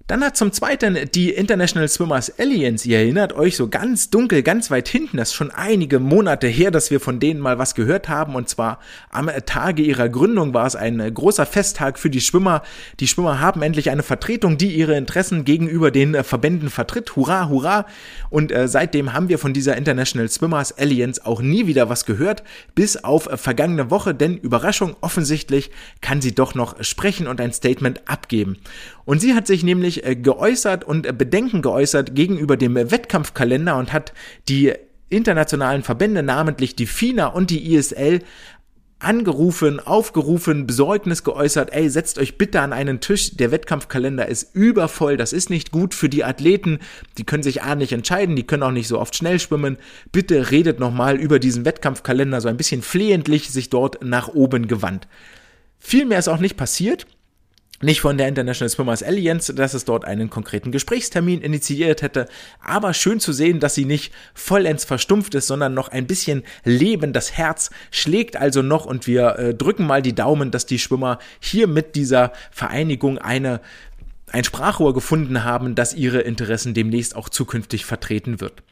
[SPEAKER 1] Dann hat zum Zweiten die International Swimmers Alliance, ihr erinnert euch so ganz dunkel, ganz weit hinten, das ist schon einige Monate her, dass wir von denen mal was gehört haben und zwar am Tage ihrer Gründung war es ein großer Festtag für die Schwimmer. Die Schwimmer haben endlich eine Vertretung, die ihre Interessen gegenüber den Verbänden vertritt. Hurra, hurra! Und äh, seitdem haben wir von dieser International Swimmers Alliance auch nie wieder was gehört, bis auf vergangene Woche, denn Überraschung, offensichtlich kann sie doch noch sprechen und ein Statement abgeben. Und sie hat sich nämlich äh, geäußert und äh, Bedenken geäußert gegenüber dem Wettkampfkalender und hat die internationalen Verbände, namentlich die FINA und die ISL, angerufen, aufgerufen, Besorgnis geäußert, ey, setzt euch bitte an einen Tisch, der Wettkampfkalender ist übervoll, das ist nicht gut für die Athleten, die können sich A nicht entscheiden, die können auch nicht so oft schnell schwimmen, bitte redet nochmal über diesen Wettkampfkalender, so ein bisschen flehentlich sich dort nach oben gewandt. Viel mehr ist auch nicht passiert, nicht von der International Swimmers Alliance, dass es dort einen konkreten Gesprächstermin initiiert hätte, aber schön zu sehen, dass sie nicht vollends verstumpft ist, sondern noch ein bisschen Leben. Das Herz schlägt also noch und wir äh, drücken mal die Daumen, dass die Schwimmer hier mit dieser Vereinigung eine ein Sprachrohr gefunden haben, das ihre Interessen demnächst auch zukünftig vertreten wird.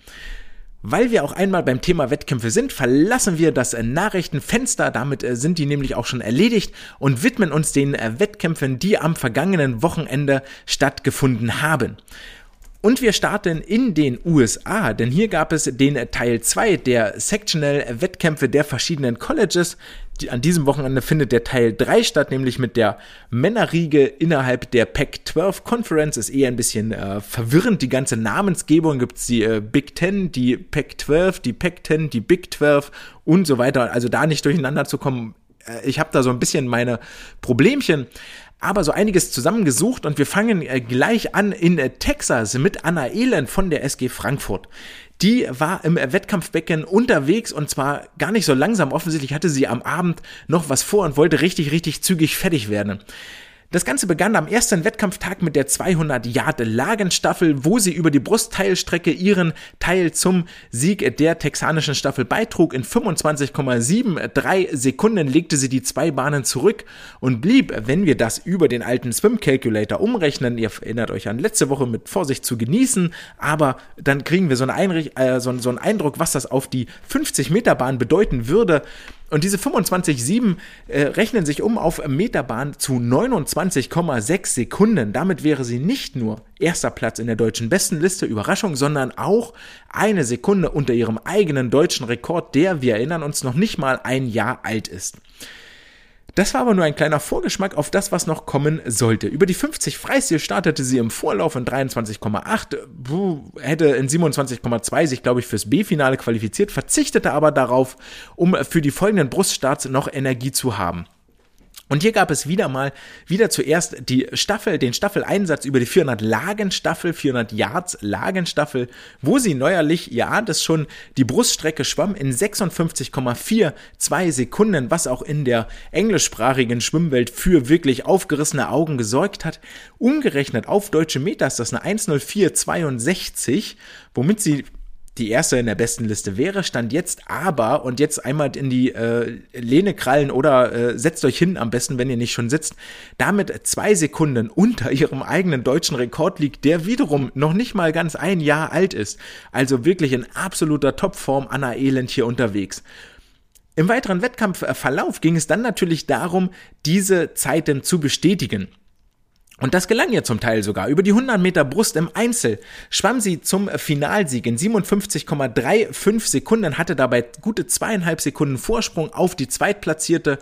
[SPEAKER 1] Weil wir auch einmal beim Thema Wettkämpfe sind, verlassen wir das Nachrichtenfenster, damit äh, sind die nämlich auch schon erledigt und widmen uns den äh, Wettkämpfen, die am vergangenen Wochenende stattgefunden haben. Und wir starten in den USA, denn hier gab es den Teil 2 der Sectional Wettkämpfe der verschiedenen Colleges. An diesem Wochenende findet der Teil 3 statt, nämlich mit der Männerriege innerhalb der Pac-12 Conference. Ist eher ein bisschen äh, verwirrend, die ganze Namensgebung. Gibt es die äh, Big Ten, die Pac-12, die Pac-10, die Big 12 und so weiter. Also da nicht durcheinander zu kommen. Äh, ich habe da so ein bisschen meine Problemchen aber so einiges zusammengesucht und wir fangen äh, gleich an in äh, Texas mit Anna Elend von der SG Frankfurt. Die war im Wettkampfbecken unterwegs und zwar gar nicht so langsam. Offensichtlich hatte sie am Abend noch was vor und wollte richtig, richtig zügig fertig werden. Das Ganze begann am ersten Wettkampftag mit der 200 Yard Lagenstaffel, wo sie über die Brustteilstrecke ihren Teil zum Sieg der texanischen Staffel beitrug. In 25,73 Sekunden legte sie die zwei Bahnen zurück und blieb, wenn wir das über den alten Swim Calculator umrechnen, ihr erinnert euch an letzte Woche mit Vorsicht zu genießen, aber dann kriegen wir so einen, Einrich äh, so, so einen Eindruck, was das auf die 50 Meter Bahn bedeuten würde. Und diese 25,7 äh, rechnen sich um auf Meterbahn zu 29,6 Sekunden. Damit wäre sie nicht nur erster Platz in der deutschen Bestenliste, Überraschung, sondern auch eine Sekunde unter ihrem eigenen deutschen Rekord, der, wir erinnern uns, noch nicht mal ein Jahr alt ist. Das war aber nur ein kleiner Vorgeschmack auf das, was noch kommen sollte. Über die 50 Freistil startete sie im Vorlauf in 23,8, hätte in 27,2 sich, glaube ich, fürs B-Finale qualifiziert, verzichtete aber darauf, um für die folgenden Bruststarts noch Energie zu haben. Und hier gab es wieder mal, wieder zuerst die Staffel, den Staffeleinsatz über die 400 Lagenstaffel, 400 Yards Lagenstaffel, wo sie neuerlich, ahnt es schon, die Bruststrecke schwamm in 56,42 Sekunden, was auch in der englischsprachigen Schwimmwelt für wirklich aufgerissene Augen gesorgt hat. Umgerechnet auf deutsche Meter ist das eine 10462, womit sie die erste in der besten Liste wäre, stand jetzt aber und jetzt einmal in die äh, Lehne krallen oder äh, setzt euch hin am besten, wenn ihr nicht schon sitzt, damit zwei Sekunden unter ihrem eigenen deutschen Rekord liegt, der wiederum noch nicht mal ganz ein Jahr alt ist. Also wirklich in absoluter Topform Anna Elend hier unterwegs. Im weiteren Wettkampfverlauf ging es dann natürlich darum, diese Zeiten zu bestätigen. Und das gelang ihr zum Teil sogar. Über die 100 Meter Brust im Einzel schwamm sie zum Finalsieg in 57,35 Sekunden, hatte dabei gute zweieinhalb Sekunden Vorsprung auf die Zweitplatzierte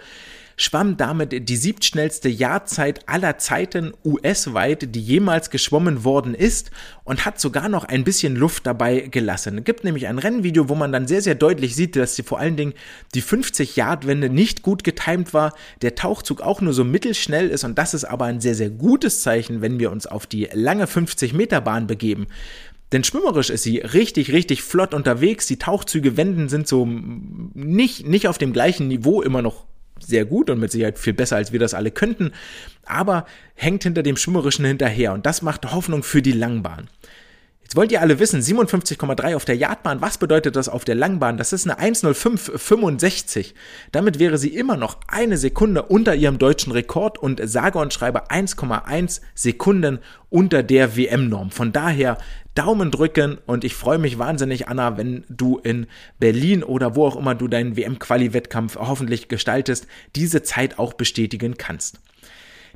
[SPEAKER 1] schwamm damit die siebtschnellste Jahrzeit aller Zeiten US-weit, die jemals geschwommen worden ist und hat sogar noch ein bisschen Luft dabei gelassen. Es gibt nämlich ein Rennvideo, wo man dann sehr, sehr deutlich sieht, dass sie vor allen Dingen die 50-Yard-Wende nicht gut getimt war, der Tauchzug auch nur so mittelschnell ist und das ist aber ein sehr, sehr gutes Zeichen, wenn wir uns auf die lange 50-Meter-Bahn begeben. Denn schwimmerisch ist sie richtig, richtig flott unterwegs. Die Tauchzüge wenden sind so nicht, nicht auf dem gleichen Niveau immer noch sehr gut und mit Sicherheit viel besser, als wir das alle könnten, aber hängt hinter dem Schwimmerischen hinterher und das macht Hoffnung für die Langbahn. Jetzt wollt ihr alle wissen, 57,3 auf der Yardbahn, was bedeutet das auf der Langbahn? Das ist eine 10565. Damit wäre sie immer noch eine Sekunde unter ihrem deutschen Rekord und sage und schreibe 1,1 Sekunden unter der WM-Norm. Von daher Daumen drücken und ich freue mich wahnsinnig, Anna, wenn du in Berlin oder wo auch immer du deinen WM-Quali-Wettkampf hoffentlich gestaltest, diese Zeit auch bestätigen kannst.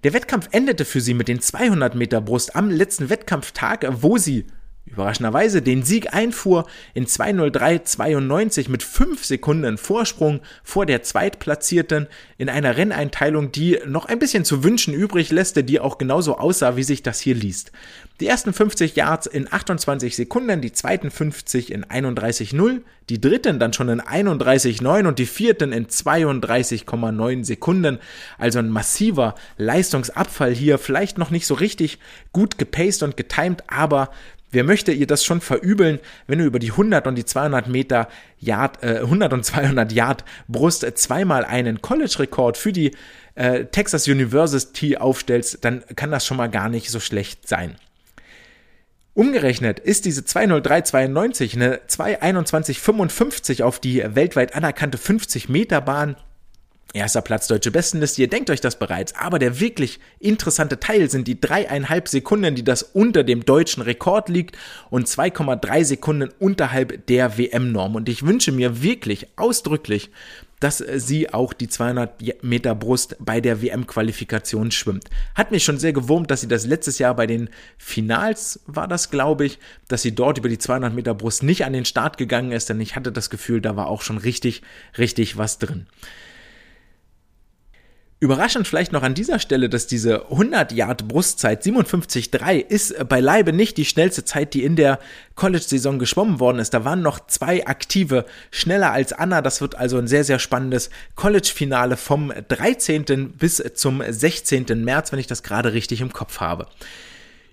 [SPEAKER 1] Der Wettkampf endete für sie mit den 200 Meter Brust am letzten Wettkampftag, wo sie überraschenderweise den Sieg einfuhr in 2.03.92 mit 5 Sekunden Vorsprung vor der Zweitplatzierten in einer Renneinteilung, die noch ein bisschen zu wünschen übrig lässt, die auch genauso aussah, wie sich das hier liest. Die ersten 50 Yards in 28 Sekunden, die zweiten 50 in 31,0, die dritten dann schon in 31,9 und die vierten in 32,9 Sekunden. Also ein massiver Leistungsabfall hier, vielleicht noch nicht so richtig gut gepaced und getimed, aber Wer möchte ihr das schon verübeln, wenn du über die 100 und die 200 Meter Yard, äh, 100 und 200 Yard Brust zweimal einen College-Rekord für die äh, Texas University aufstellst, dann kann das schon mal gar nicht so schlecht sein. Umgerechnet ist diese 20392 eine 22155 auf die weltweit anerkannte 50 Meter Bahn Erster Platz deutsche Bestenliste, ihr denkt euch das bereits, aber der wirklich interessante Teil sind die dreieinhalb Sekunden, die das unter dem deutschen Rekord liegt und 2,3 Sekunden unterhalb der WM-Norm. Und ich wünsche mir wirklich ausdrücklich, dass sie auch die 200 Meter Brust bei der WM-Qualifikation schwimmt. Hat mich schon sehr gewurmt, dass sie das letztes Jahr bei den Finals war das, glaube ich, dass sie dort über die 200 Meter Brust nicht an den Start gegangen ist, denn ich hatte das Gefühl, da war auch schon richtig, richtig was drin. Überraschend vielleicht noch an dieser Stelle, dass diese 100 Yard Brustzeit 57,3 ist beileibe nicht die schnellste Zeit, die in der College-Saison geschwommen worden ist. Da waren noch zwei aktive schneller als Anna. Das wird also ein sehr, sehr spannendes College-Finale vom 13. bis zum 16. März, wenn ich das gerade richtig im Kopf habe.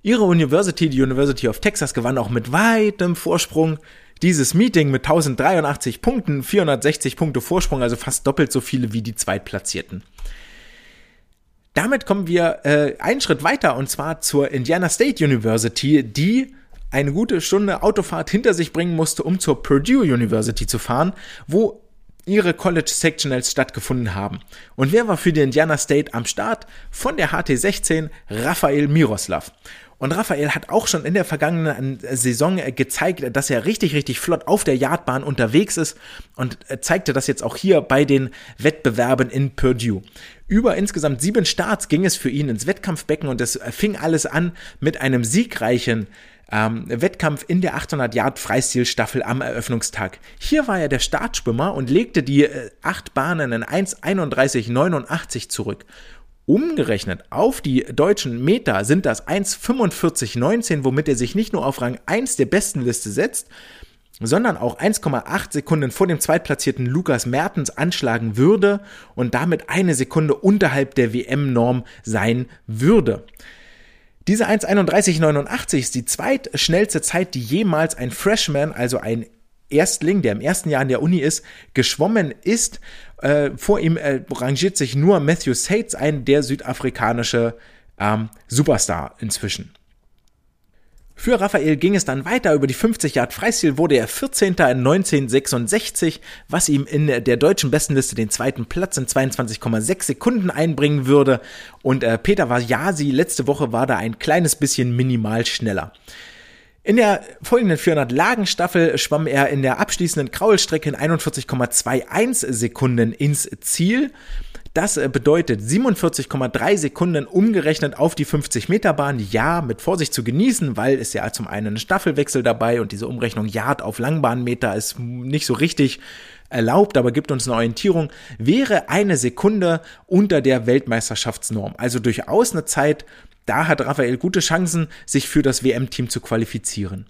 [SPEAKER 1] Ihre University, die University of Texas, gewann auch mit weitem Vorsprung dieses Meeting mit 1083 Punkten, 460 Punkte Vorsprung, also fast doppelt so viele wie die Zweitplatzierten. Damit kommen wir äh, einen Schritt weiter und zwar zur Indiana State University, die eine gute Stunde Autofahrt hinter sich bringen musste, um zur Purdue University zu fahren, wo ihre College Sectionals stattgefunden haben. Und wer war für die Indiana State am Start? Von der HT16 Raphael Miroslav. Und Raphael hat auch schon in der vergangenen Saison gezeigt, dass er richtig, richtig flott auf der Yardbahn unterwegs ist und zeigte das jetzt auch hier bei den Wettbewerben in Purdue. Über insgesamt sieben Starts ging es für ihn ins Wettkampfbecken und es fing alles an mit einem siegreichen ähm, Wettkampf in der 800 Yard Freistilstaffel am Eröffnungstag. Hier war er der Startschwimmer und legte die äh, acht Bahnen in 1,31,89 zurück. Umgerechnet auf die deutschen Meter sind das 1,45,19, womit er sich nicht nur auf Rang 1 der besten Liste setzt, sondern auch 1,8 Sekunden vor dem zweitplatzierten Lukas Mertens anschlagen würde und damit eine Sekunde unterhalb der WM-Norm sein würde. Diese 1,31,89 ist die zweitschnellste Zeit, die jemals ein Freshman, also ein Erstling, der im ersten Jahr in der Uni ist, geschwommen ist. Äh, vor ihm äh, rangiert sich nur Matthew Sates ein, der südafrikanische ähm, Superstar inzwischen. Für Raphael ging es dann weiter. Über die 50 Yard Freistil wurde er 14. in 1966, was ihm in der deutschen Bestenliste den zweiten Platz in 22,6 Sekunden einbringen würde. Und äh, Peter Vajasi letzte Woche war da ein kleines bisschen minimal schneller. In der folgenden 400 Lagenstaffel schwamm er in der abschließenden Kraulstrecke in 41,21 Sekunden ins Ziel. Das äh, bedeutet 47,3 Sekunden umgerechnet auf die 50 Meter Bahn. Ja, mit Vorsicht zu genießen, weil es ja zum einen ein Staffelwechsel dabei und diese Umrechnung Yard auf Langbahnmeter ist nicht so richtig erlaubt, aber gibt uns eine Orientierung, wäre eine Sekunde unter der Weltmeisterschaftsnorm. Also durchaus eine Zeit, da hat Raphael gute Chancen, sich für das WM-Team zu qualifizieren.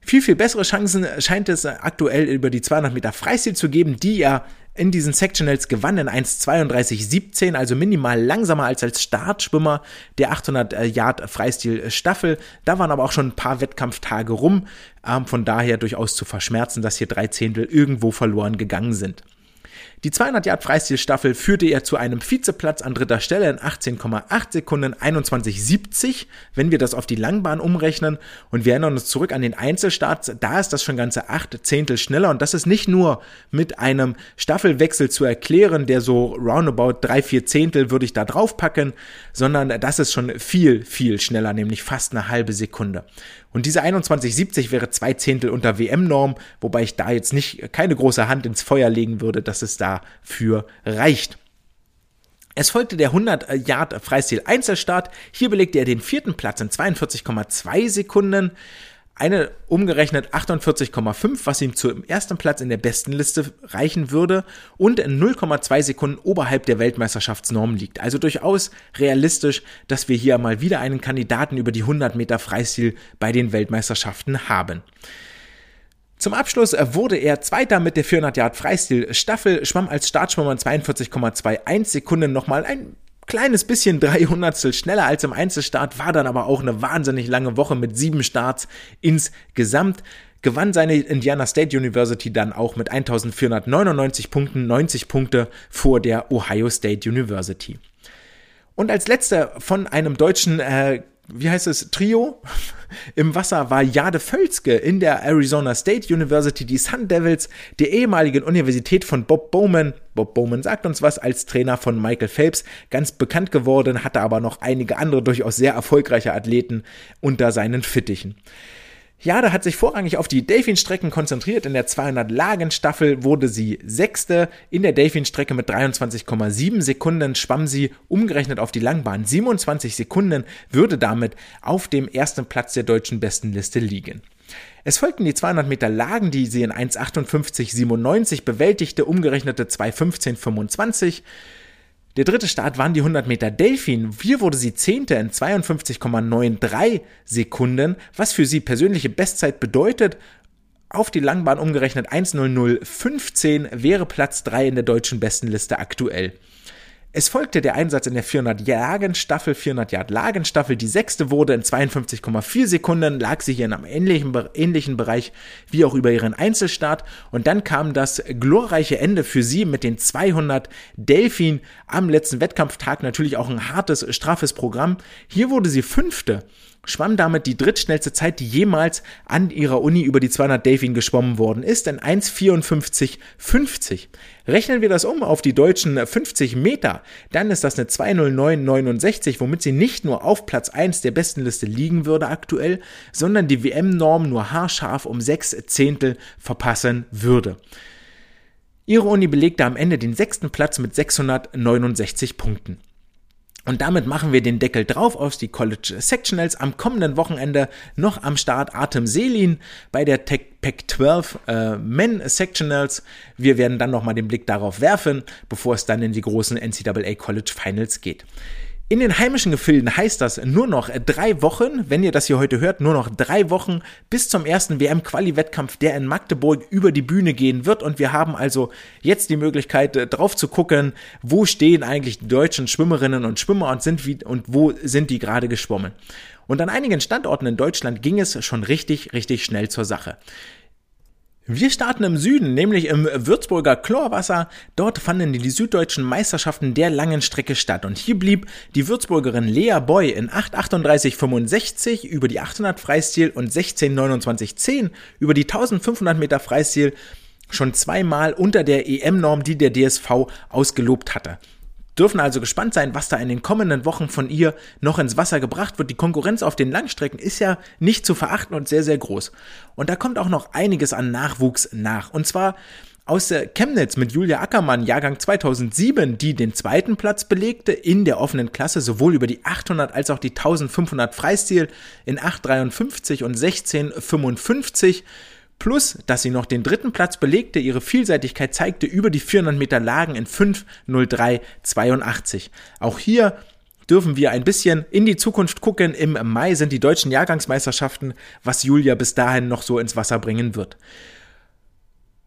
[SPEAKER 1] Viel, viel bessere Chancen scheint es aktuell über die 200 Meter Freistil zu geben, die er in diesen Sectionals gewann in 1,32,17, also minimal langsamer als als Startschwimmer der 800 Yard Freistil Staffel. Da waren aber auch schon ein paar Wettkampftage rum, ähm, von daher durchaus zu verschmerzen, dass hier drei Zehntel irgendwo verloren gegangen sind. Die 200 Yard Freistilstaffel führte er zu einem Vizeplatz an dritter Stelle in 18,8 Sekunden 21,70, wenn wir das auf die Langbahn umrechnen. Und wir erinnern uns zurück an den Einzelstarts, da ist das schon ganze acht Zehntel schneller. Und das ist nicht nur mit einem Staffelwechsel zu erklären, der so roundabout drei, vier Zehntel würde ich da draufpacken, sondern das ist schon viel, viel schneller, nämlich fast eine halbe Sekunde. Und diese 21,70 wäre zwei Zehntel unter WM-Norm, wobei ich da jetzt nicht keine große Hand ins Feuer legen würde, dass es dafür reicht. Es folgte der 100 Yard Freistil Einzelstart. Hier belegte er den vierten Platz in 42,2 Sekunden. Eine umgerechnet 48,5, was ihm zum ersten Platz in der besten Liste reichen würde und 0,2 Sekunden oberhalb der Weltmeisterschaftsnorm liegt. Also durchaus realistisch, dass wir hier mal wieder einen Kandidaten über die 100 Meter Freistil bei den Weltmeisterschaften haben. Zum Abschluss wurde er Zweiter mit der 400 Yard Freistil Staffel, schwamm als Startschwimmer 42,21 Sekunden nochmal ein kleines bisschen 300 schneller als im Einzelstart, war dann aber auch eine wahnsinnig lange Woche mit sieben Starts insgesamt. Gewann seine Indiana State University dann auch mit 1499 Punkten, 90 Punkte vor der Ohio State University. Und als letzter von einem deutschen äh, wie heißt es, Trio im Wasser war Jade Völzke in der Arizona State University, die Sun Devils, der ehemaligen Universität von Bob Bowman. Bob Bowman sagt uns was als Trainer von Michael Phelps, ganz bekannt geworden, hatte aber noch einige andere durchaus sehr erfolgreiche Athleten unter seinen Fittichen. Jade hat sich vorrangig auf die Delfin-Strecken konzentriert. In der 200-Lagen-Staffel wurde sie Sechste. In der Delfin-Strecke mit 23,7 Sekunden schwamm sie umgerechnet auf die Langbahn 27 Sekunden, würde damit auf dem ersten Platz der deutschen Bestenliste liegen. Es folgten die 200 Meter Lagen, die sie in 1,58,97 bewältigte, umgerechnete 2,15,25. Der dritte Start waren die 100 Meter Delfin. Hier wurde sie Zehnte in 52,93 Sekunden, was für sie persönliche Bestzeit bedeutet. Auf die Langbahn umgerechnet 1.00.15 wäre Platz 3 in der deutschen Bestenliste aktuell. Es folgte der Einsatz in der 400 Jagen Staffel, 400 Yard Lagenstaffel. Die sechste wurde in 52,4 Sekunden, lag sie hier in einem ähnlichen, ähnlichen Bereich wie auch über ihren Einzelstart. Und dann kam das glorreiche Ende für sie mit den 200 Delfin am letzten Wettkampftag. Natürlich auch ein hartes, straffes Programm. Hier wurde sie fünfte schwamm damit die drittschnellste Zeit, die jemals an ihrer Uni über die 200 Delfin geschwommen worden ist, in 1,54,50. Rechnen wir das um auf die deutschen 50 Meter, dann ist das eine 2,09,69, womit sie nicht nur auf Platz 1 der besten Liste liegen würde aktuell, sondern die WM-Norm nur haarscharf um sechs Zehntel verpassen würde. Ihre Uni belegte am Ende den sechsten Platz mit 669 Punkten. Und damit machen wir den Deckel drauf auf die College Sectionals. Am kommenden Wochenende noch am Start Artem Selin bei der Tech Pack 12 äh, Men Sectionals. Wir werden dann nochmal den Blick darauf werfen, bevor es dann in die großen NCAA College Finals geht. In den heimischen Gefilden heißt das nur noch drei Wochen, wenn ihr das hier heute hört, nur noch drei Wochen bis zum ersten WM-Quali-Wettkampf, der in Magdeburg über die Bühne gehen wird. Und wir haben also jetzt die Möglichkeit, äh, drauf zu gucken, wo stehen eigentlich die deutschen Schwimmerinnen und Schwimmer und, sind wie, und wo sind die gerade geschwommen. Und an einigen Standorten in Deutschland ging es schon richtig, richtig schnell zur Sache. Wir starten im Süden, nämlich im Würzburger Chlorwasser. Dort fanden die süddeutschen Meisterschaften der langen Strecke statt. Und hier blieb die Würzburgerin Lea Boy in 8,38,65 über die 800 Freistil und 16,29,10 über die 1500 Meter Freistil schon zweimal unter der EM-Norm, die der DSV ausgelobt hatte dürfen also gespannt sein, was da in den kommenden Wochen von ihr noch ins Wasser gebracht wird. Die Konkurrenz auf den Langstrecken ist ja nicht zu verachten und sehr, sehr groß. Und da kommt auch noch einiges an Nachwuchs nach. Und zwar aus der Chemnitz mit Julia Ackermann, Jahrgang 2007, die den zweiten Platz belegte in der offenen Klasse, sowohl über die 800 als auch die 1500 Freistil in 8,53 und 16,55 Plus, dass sie noch den dritten Platz belegte, ihre Vielseitigkeit zeigte über die 400 Meter Lagen in 5.03.82. Auch hier dürfen wir ein bisschen in die Zukunft gucken. Im Mai sind die deutschen Jahrgangsmeisterschaften, was Julia bis dahin noch so ins Wasser bringen wird.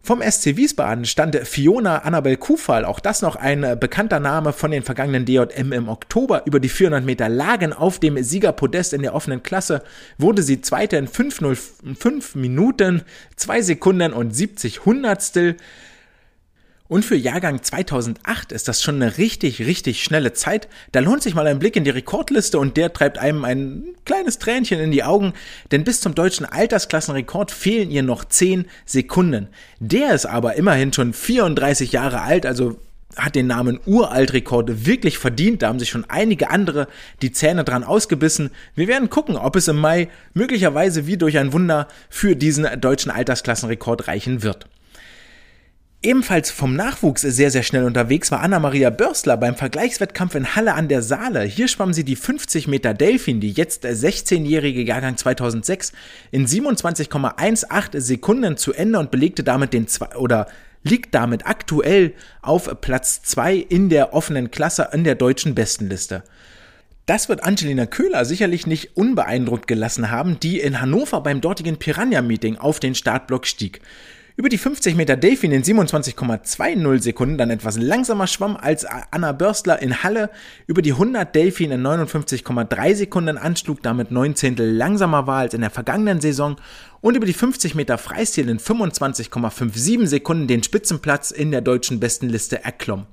[SPEAKER 1] Vom SC Wiesbaden stand Fiona Annabel Kufal, auch das noch ein äh, bekannter Name von den vergangenen DJM im Oktober. Über die 400 Meter Lagen auf dem Siegerpodest in der offenen Klasse wurde sie Zweite in 505 Minuten, 2 Sekunden und 70 Hundertstel. Und für Jahrgang 2008 ist das schon eine richtig, richtig schnelle Zeit. Da lohnt sich mal ein Blick in die Rekordliste und der treibt einem ein kleines Tränchen in die Augen, denn bis zum deutschen Altersklassenrekord fehlen ihr noch 10 Sekunden. Der ist aber immerhin schon 34 Jahre alt, also hat den Namen Uraltrekord wirklich verdient. Da haben sich schon einige andere die Zähne dran ausgebissen. Wir werden gucken, ob es im Mai möglicherweise wie durch ein Wunder für diesen deutschen Altersklassenrekord reichen wird. Ebenfalls vom Nachwuchs sehr, sehr schnell unterwegs war Anna-Maria Börstler beim Vergleichswettkampf in Halle an der Saale. Hier schwamm sie die 50 Meter Delfin, die jetzt 16-jährige Jahrgang 2006, in 27,18 Sekunden zu Ende und belegte damit den zwei, oder liegt damit aktuell auf Platz 2 in der offenen Klasse in der deutschen Bestenliste. Das wird Angelina Köhler sicherlich nicht unbeeindruckt gelassen haben, die in Hannover beim dortigen Piranha-Meeting auf den Startblock stieg über die 50 Meter Delfin in 27,20 Sekunden dann etwas langsamer schwamm als Anna Börstler in Halle, über die 100 Delfin in 59,3 Sekunden anschlug, damit 9 Zehntel langsamer war als in der vergangenen Saison und über die 50 Meter Freistil in 25,57 Sekunden den Spitzenplatz in der deutschen Bestenliste erklomm.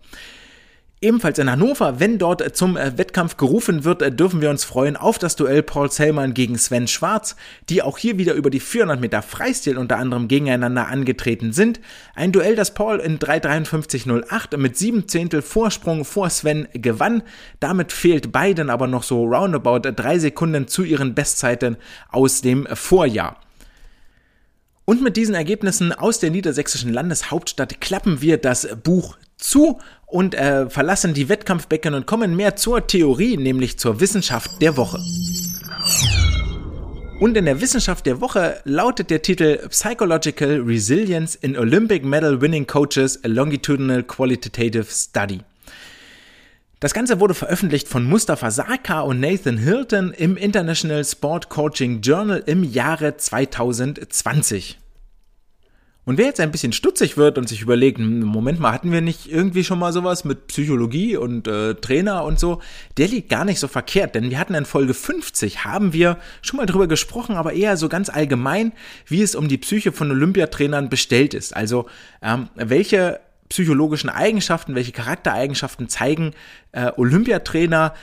[SPEAKER 1] Ebenfalls in Hannover, wenn dort zum äh, Wettkampf gerufen wird, äh, dürfen wir uns freuen auf das Duell Paul Sellmann gegen Sven Schwarz, die auch hier wieder über die 400 Meter Freistil unter anderem gegeneinander angetreten sind. Ein Duell, das Paul in 3.53.08 mit 7 Zehntel Vorsprung vor Sven gewann. Damit fehlt beiden aber noch so roundabout drei Sekunden zu ihren Bestzeiten aus dem Vorjahr. Und mit diesen Ergebnissen aus der niedersächsischen Landeshauptstadt klappen wir das Buch zu und äh, verlassen die Wettkampfbecken und kommen mehr zur Theorie, nämlich zur Wissenschaft der Woche. Und in der Wissenschaft der Woche lautet der Titel Psychological Resilience in Olympic Medal Winning Coaches a Longitudinal Qualitative Study. Das Ganze wurde veröffentlicht von Mustafa Saka und Nathan Hilton im International Sport Coaching Journal im Jahre 2020. Und wer jetzt ein bisschen stutzig wird und sich überlegt, hm, Moment mal, hatten wir nicht irgendwie schon mal sowas mit Psychologie und äh, Trainer und so, der liegt gar nicht so verkehrt, denn wir hatten in Folge 50, haben wir schon mal drüber gesprochen, aber eher so ganz allgemein, wie es um die Psyche von Olympiatrainern bestellt ist. Also ähm, welche psychologischen Eigenschaften, welche Charaktereigenschaften zeigen äh, Olympiatrainer,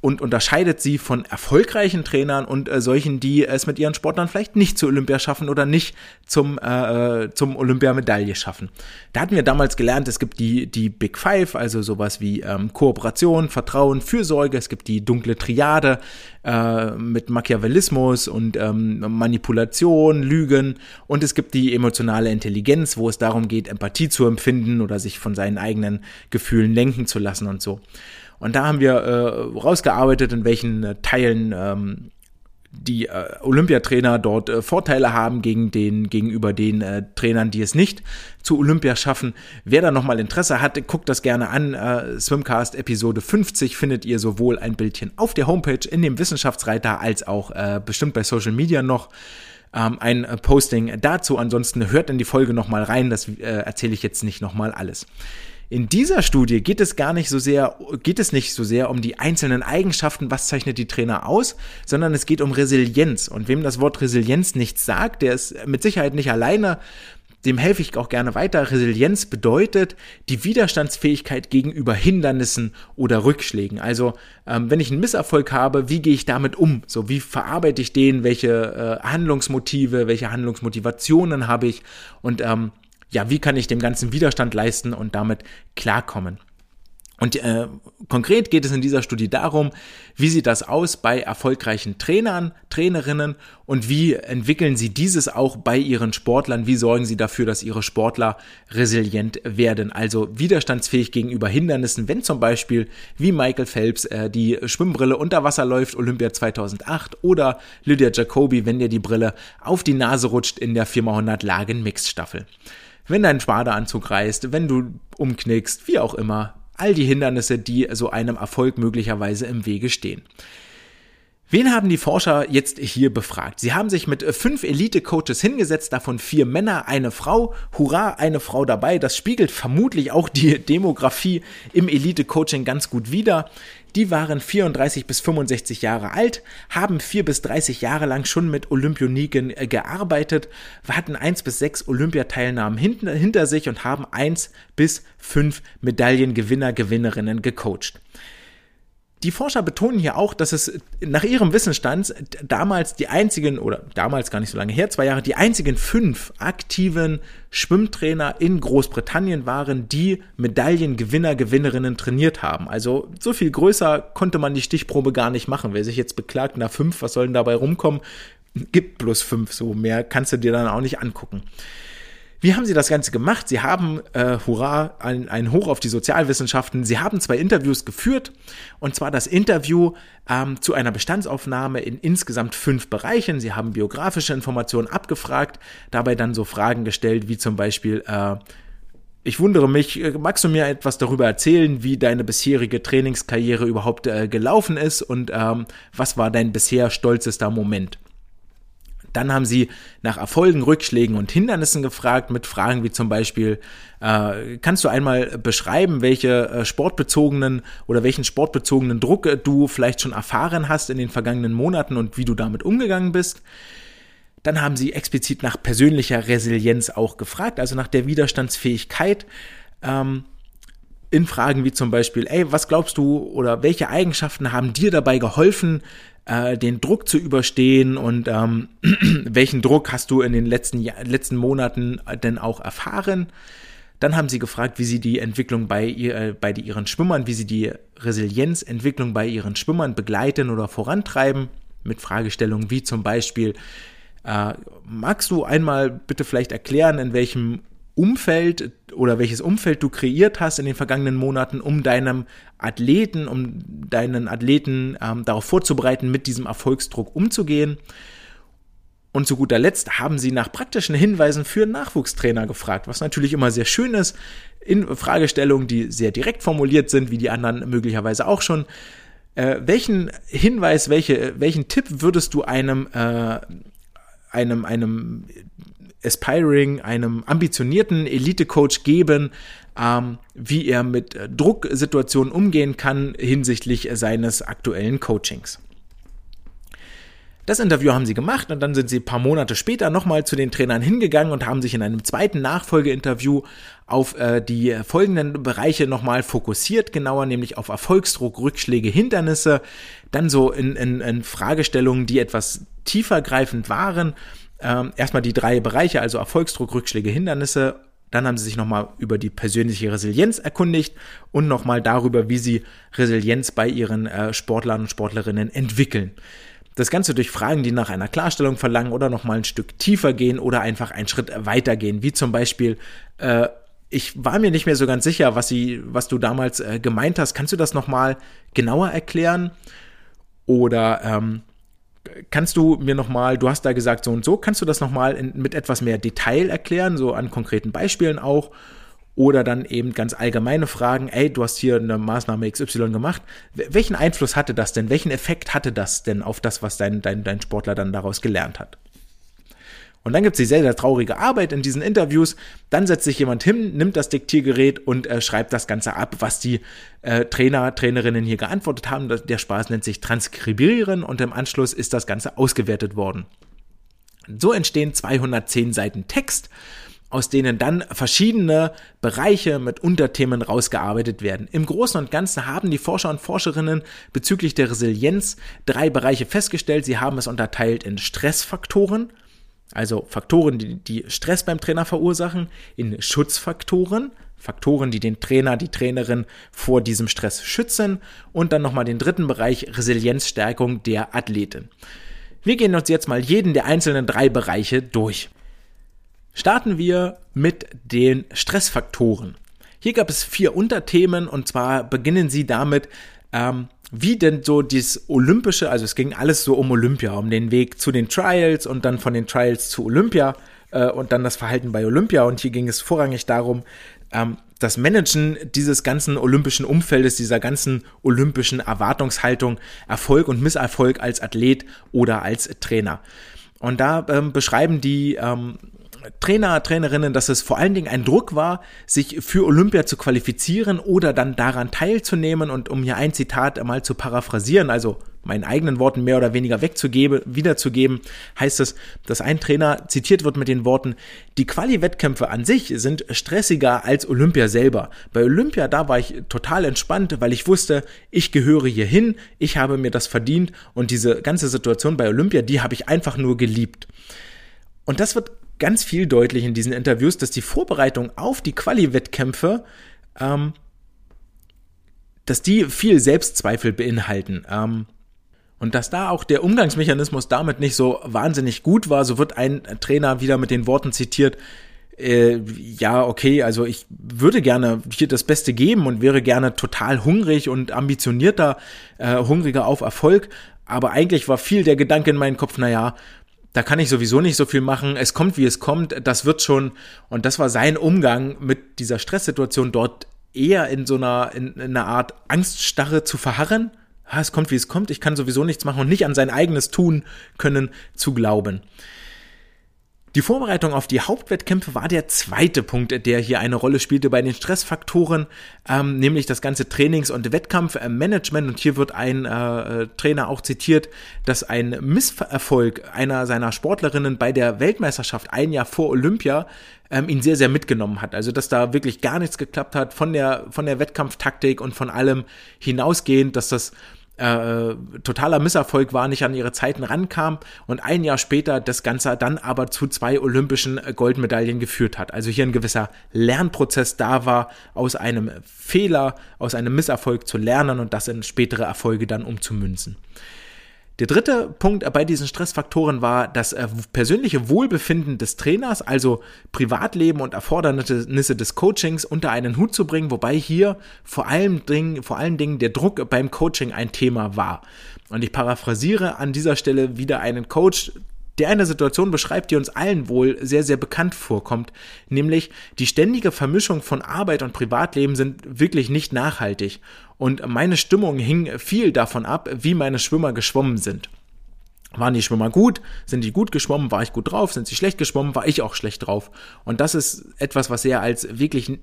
[SPEAKER 1] und unterscheidet sie von erfolgreichen Trainern und äh, solchen, die es mit ihren Sportlern vielleicht nicht zu Olympia schaffen oder nicht zum, äh, zum Olympiamedaille schaffen. Da hatten wir damals gelernt, es gibt die, die Big Five, also sowas wie ähm, Kooperation, Vertrauen, Fürsorge, es gibt die dunkle Triade äh, mit Machiavellismus und ähm, Manipulation, Lügen und es gibt die emotionale Intelligenz, wo es darum geht, Empathie zu empfinden oder sich von seinen eigenen Gefühlen lenken zu lassen und so. Und da haben wir äh, rausgearbeitet, in welchen äh, Teilen ähm, die äh, Olympiatrainer dort äh, Vorteile haben gegen den, gegenüber den äh, Trainern, die es nicht zu Olympia schaffen. Wer da nochmal Interesse hat, guckt das gerne an. Äh, Swimcast Episode 50 findet ihr sowohl ein Bildchen auf der Homepage in dem Wissenschaftsreiter als auch äh, bestimmt bei Social Media noch ähm, ein äh, Posting dazu. Ansonsten hört in die Folge nochmal rein, das äh, erzähle ich jetzt nicht nochmal alles. In dieser Studie geht es gar nicht so sehr, geht es nicht so sehr um die einzelnen Eigenschaften, was zeichnet die Trainer aus, sondern es geht um Resilienz. Und wem das Wort Resilienz nichts sagt, der ist mit Sicherheit nicht alleine. Dem helfe ich auch gerne weiter. Resilienz bedeutet die Widerstandsfähigkeit gegenüber Hindernissen oder Rückschlägen. Also ähm, wenn ich einen Misserfolg habe, wie gehe ich damit um? So wie verarbeite ich den? Welche äh, Handlungsmotive, welche Handlungsmotivationen habe ich? Und ähm, ja, wie kann ich dem ganzen Widerstand leisten und damit klarkommen. Und äh, konkret geht es in dieser Studie darum, wie sieht das aus bei erfolgreichen Trainern, Trainerinnen und wie entwickeln sie dieses auch bei ihren Sportlern, wie sorgen sie dafür, dass ihre Sportler resilient werden, also widerstandsfähig gegenüber Hindernissen, wenn zum Beispiel wie Michael Phelps äh, die Schwimmbrille unter Wasser läuft, Olympia 2008 oder Lydia Jacobi, wenn dir die Brille auf die Nase rutscht in der 4x100 Lagen Mixstaffel wenn dein Spadeanzug reißt, wenn du umknickst, wie auch immer. All die Hindernisse, die so einem Erfolg möglicherweise im Wege stehen. Wen haben die Forscher jetzt hier befragt? Sie haben sich mit fünf Elite-Coaches hingesetzt, davon vier Männer, eine Frau. Hurra, eine Frau dabei. Das spiegelt vermutlich auch die Demografie im Elite-Coaching ganz gut wider. Die waren 34 bis 65 Jahre alt, haben vier bis 30 Jahre lang schon mit Olympioniken äh, gearbeitet, hatten eins bis sechs Olympiateilnahmen hinter sich und haben eins bis fünf Medaillengewinner, Gewinnerinnen gecoacht. Die Forscher betonen hier auch, dass es nach ihrem Wissensstand damals die einzigen, oder damals gar nicht so lange her, zwei Jahre, die einzigen fünf aktiven Schwimmtrainer in Großbritannien waren, die Medaillengewinner, Gewinnerinnen trainiert haben. Also so viel größer konnte man die Stichprobe gar nicht machen. Wer sich jetzt beklagt, na fünf, was soll denn dabei rumkommen? Gibt bloß fünf, so mehr kannst du dir dann auch nicht angucken. Wie haben Sie das Ganze gemacht? Sie haben, äh, hurra, ein, ein Hoch auf die Sozialwissenschaften. Sie haben zwei Interviews geführt. Und zwar das Interview ähm, zu einer Bestandsaufnahme in insgesamt fünf Bereichen. Sie haben biografische Informationen abgefragt, dabei dann so Fragen gestellt, wie zum Beispiel, äh, ich wundere mich, äh, magst du mir etwas darüber erzählen, wie deine bisherige Trainingskarriere überhaupt äh, gelaufen ist und ähm, was war dein bisher stolzester Moment? Dann haben sie nach Erfolgen, Rückschlägen und Hindernissen gefragt mit Fragen wie zum Beispiel, äh, kannst du einmal beschreiben, welche äh, sportbezogenen oder welchen sportbezogenen Druck äh, du vielleicht schon erfahren hast in den vergangenen Monaten und wie du damit umgegangen bist? Dann haben sie explizit nach persönlicher Resilienz auch gefragt, also nach der Widerstandsfähigkeit. Ähm, in Fragen wie zum Beispiel, ey, was glaubst du oder welche Eigenschaften haben dir dabei geholfen, äh, den Druck zu überstehen und ähm, welchen Druck hast du in den letzten, letzten Monaten denn auch erfahren? Dann haben sie gefragt, wie sie die Entwicklung bei, ihr, äh, bei ihren Schwimmern, wie sie die Resilienzentwicklung bei ihren Schwimmern begleiten oder vorantreiben, mit Fragestellungen wie zum Beispiel, äh, magst du einmal bitte vielleicht erklären, in welchem Umfeld oder welches Umfeld du kreiert hast in den vergangenen Monaten, um deinem Athleten, um deinen Athleten ähm, darauf vorzubereiten, mit diesem Erfolgsdruck umzugehen. Und zu guter Letzt haben sie nach praktischen Hinweisen für Nachwuchstrainer gefragt, was natürlich immer sehr schön ist, in Fragestellungen, die sehr direkt formuliert sind, wie die anderen möglicherweise auch schon. Äh, welchen Hinweis, welche, welchen Tipp würdest du einem, äh, einem, einem Aspiring, einem ambitionierten Elite-Coach geben, ähm, wie er mit Drucksituationen umgehen kann hinsichtlich seines aktuellen Coachings. Das Interview haben sie gemacht und dann sind sie ein paar Monate später nochmal zu den Trainern hingegangen und haben sich in einem zweiten Nachfolgeinterview auf äh, die folgenden Bereiche nochmal fokussiert, genauer nämlich auf Erfolgsdruck, Rückschläge, Hindernisse, dann so in, in, in Fragestellungen, die etwas tiefergreifend waren ähm, erstmal die drei Bereiche, also Erfolgsdruck, Rückschläge, Hindernisse. Dann haben sie sich nochmal über die persönliche Resilienz erkundigt und nochmal darüber, wie sie Resilienz bei ihren äh, Sportlern und Sportlerinnen entwickeln. Das Ganze durch Fragen, die nach einer Klarstellung verlangen oder nochmal ein Stück tiefer gehen oder einfach einen Schritt weiter gehen, wie zum Beispiel, äh, ich war mir nicht mehr so ganz sicher, was, sie, was du damals äh, gemeint hast. Kannst du das nochmal genauer erklären? Oder ähm, Kannst du mir nochmal, du hast da gesagt so und so, kannst du das nochmal mit etwas mehr Detail erklären, so an konkreten Beispielen auch? Oder dann eben ganz allgemeine Fragen, ey, du hast hier eine Maßnahme XY gemacht. Welchen Einfluss hatte das denn? Welchen Effekt hatte das denn auf das, was dein, dein, dein Sportler dann daraus gelernt hat? Und dann gibt es die sehr, sehr traurige Arbeit in diesen Interviews. Dann setzt sich jemand hin, nimmt das Diktiergerät und äh, schreibt das Ganze ab, was die äh, Trainer, Trainerinnen hier geantwortet haben. Der Spaß nennt sich Transkribieren und im Anschluss ist das Ganze ausgewertet worden. So entstehen 210 Seiten Text, aus denen dann verschiedene Bereiche mit Unterthemen rausgearbeitet werden. Im Großen und Ganzen haben die Forscher und Forscherinnen bezüglich der Resilienz drei Bereiche festgestellt. Sie haben es unterteilt in Stressfaktoren, also Faktoren, die, die Stress beim Trainer verursachen, in Schutzfaktoren, Faktoren, die den Trainer, die Trainerin vor diesem Stress schützen und dann nochmal den dritten Bereich Resilienzstärkung der Athletin. Wir gehen uns jetzt mal jeden der einzelnen drei Bereiche durch. Starten wir mit den Stressfaktoren. Hier gab es vier Unterthemen und zwar beginnen sie damit, ähm, wie denn so dieses Olympische, also es ging alles so um Olympia, um den Weg zu den Trials und dann von den Trials zu Olympia äh, und dann das Verhalten bei Olympia. Und hier ging es vorrangig darum, ähm, das Managen dieses ganzen olympischen Umfeldes, dieser ganzen olympischen Erwartungshaltung, Erfolg und Misserfolg als Athlet oder als Trainer. Und da ähm, beschreiben die ähm, Trainer, Trainerinnen, dass es vor allen Dingen ein Druck war, sich für Olympia zu qualifizieren oder dann daran teilzunehmen. Und um hier ein Zitat mal zu paraphrasieren, also meinen eigenen Worten mehr oder weniger wegzugeben, wiederzugeben, heißt es, dass ein Trainer zitiert wird mit den Worten, die Quali-Wettkämpfe an sich sind stressiger als Olympia selber. Bei Olympia, da war ich total entspannt, weil ich wusste, ich gehöre hier hin, ich habe mir das verdient und diese ganze Situation bei Olympia, die habe ich einfach nur geliebt. Und das wird ganz viel deutlich in diesen Interviews, dass die Vorbereitung auf die Quali-Wettkämpfe, ähm, dass die viel Selbstzweifel beinhalten. Ähm, und dass da auch der Umgangsmechanismus damit nicht so wahnsinnig gut war, so wird ein Trainer wieder mit den Worten zitiert, äh, ja, okay, also ich würde gerne hier das Beste geben und wäre gerne total hungrig und ambitionierter, äh, hungriger auf Erfolg. Aber eigentlich war viel der Gedanke in meinem Kopf, naja, da kann ich sowieso nicht so viel machen. Es kommt, wie es kommt. Das wird schon. Und das war sein Umgang mit dieser Stresssituation dort eher in so einer, in, in einer Art Angststarre zu verharren. Ja, es kommt, wie es kommt. Ich kann sowieso nichts machen und nicht an sein eigenes Tun können zu glauben. Die Vorbereitung auf die Hauptwettkämpfe war der zweite Punkt, der hier eine Rolle spielte bei den Stressfaktoren, ähm, nämlich das ganze Trainings- und Wettkampfmanagement. Und hier wird ein äh, Trainer auch zitiert, dass ein Misserfolg einer seiner Sportlerinnen bei der Weltmeisterschaft ein Jahr vor Olympia ähm, ihn sehr, sehr mitgenommen hat. Also dass da wirklich gar nichts geklappt hat von der, von der Wettkampftaktik und von allem hinausgehend, dass das äh, totaler Misserfolg war, nicht an ihre Zeiten rankam und ein Jahr später das Ganze dann aber zu zwei olympischen Goldmedaillen geführt hat. Also hier ein gewisser Lernprozess da war, aus einem Fehler, aus einem Misserfolg zu lernen und das in spätere Erfolge dann umzumünzen. Der dritte Punkt bei diesen Stressfaktoren war das äh, persönliche Wohlbefinden des Trainers, also Privatleben und Erfordernisse des Coachings unter einen Hut zu bringen, wobei hier vor allen Dingen, vor allen Dingen der Druck beim Coaching ein Thema war. Und ich paraphrasiere an dieser Stelle wieder einen Coach, der eine Situation beschreibt, die uns allen wohl sehr, sehr bekannt vorkommt, nämlich die ständige Vermischung von Arbeit und Privatleben sind wirklich nicht nachhaltig. Und meine Stimmung hing viel davon ab, wie meine Schwimmer geschwommen sind. Waren die Schwimmer gut? Sind die gut geschwommen? War ich gut drauf? Sind sie schlecht geschwommen? War ich auch schlecht drauf? Und das ist etwas, was er als wirklich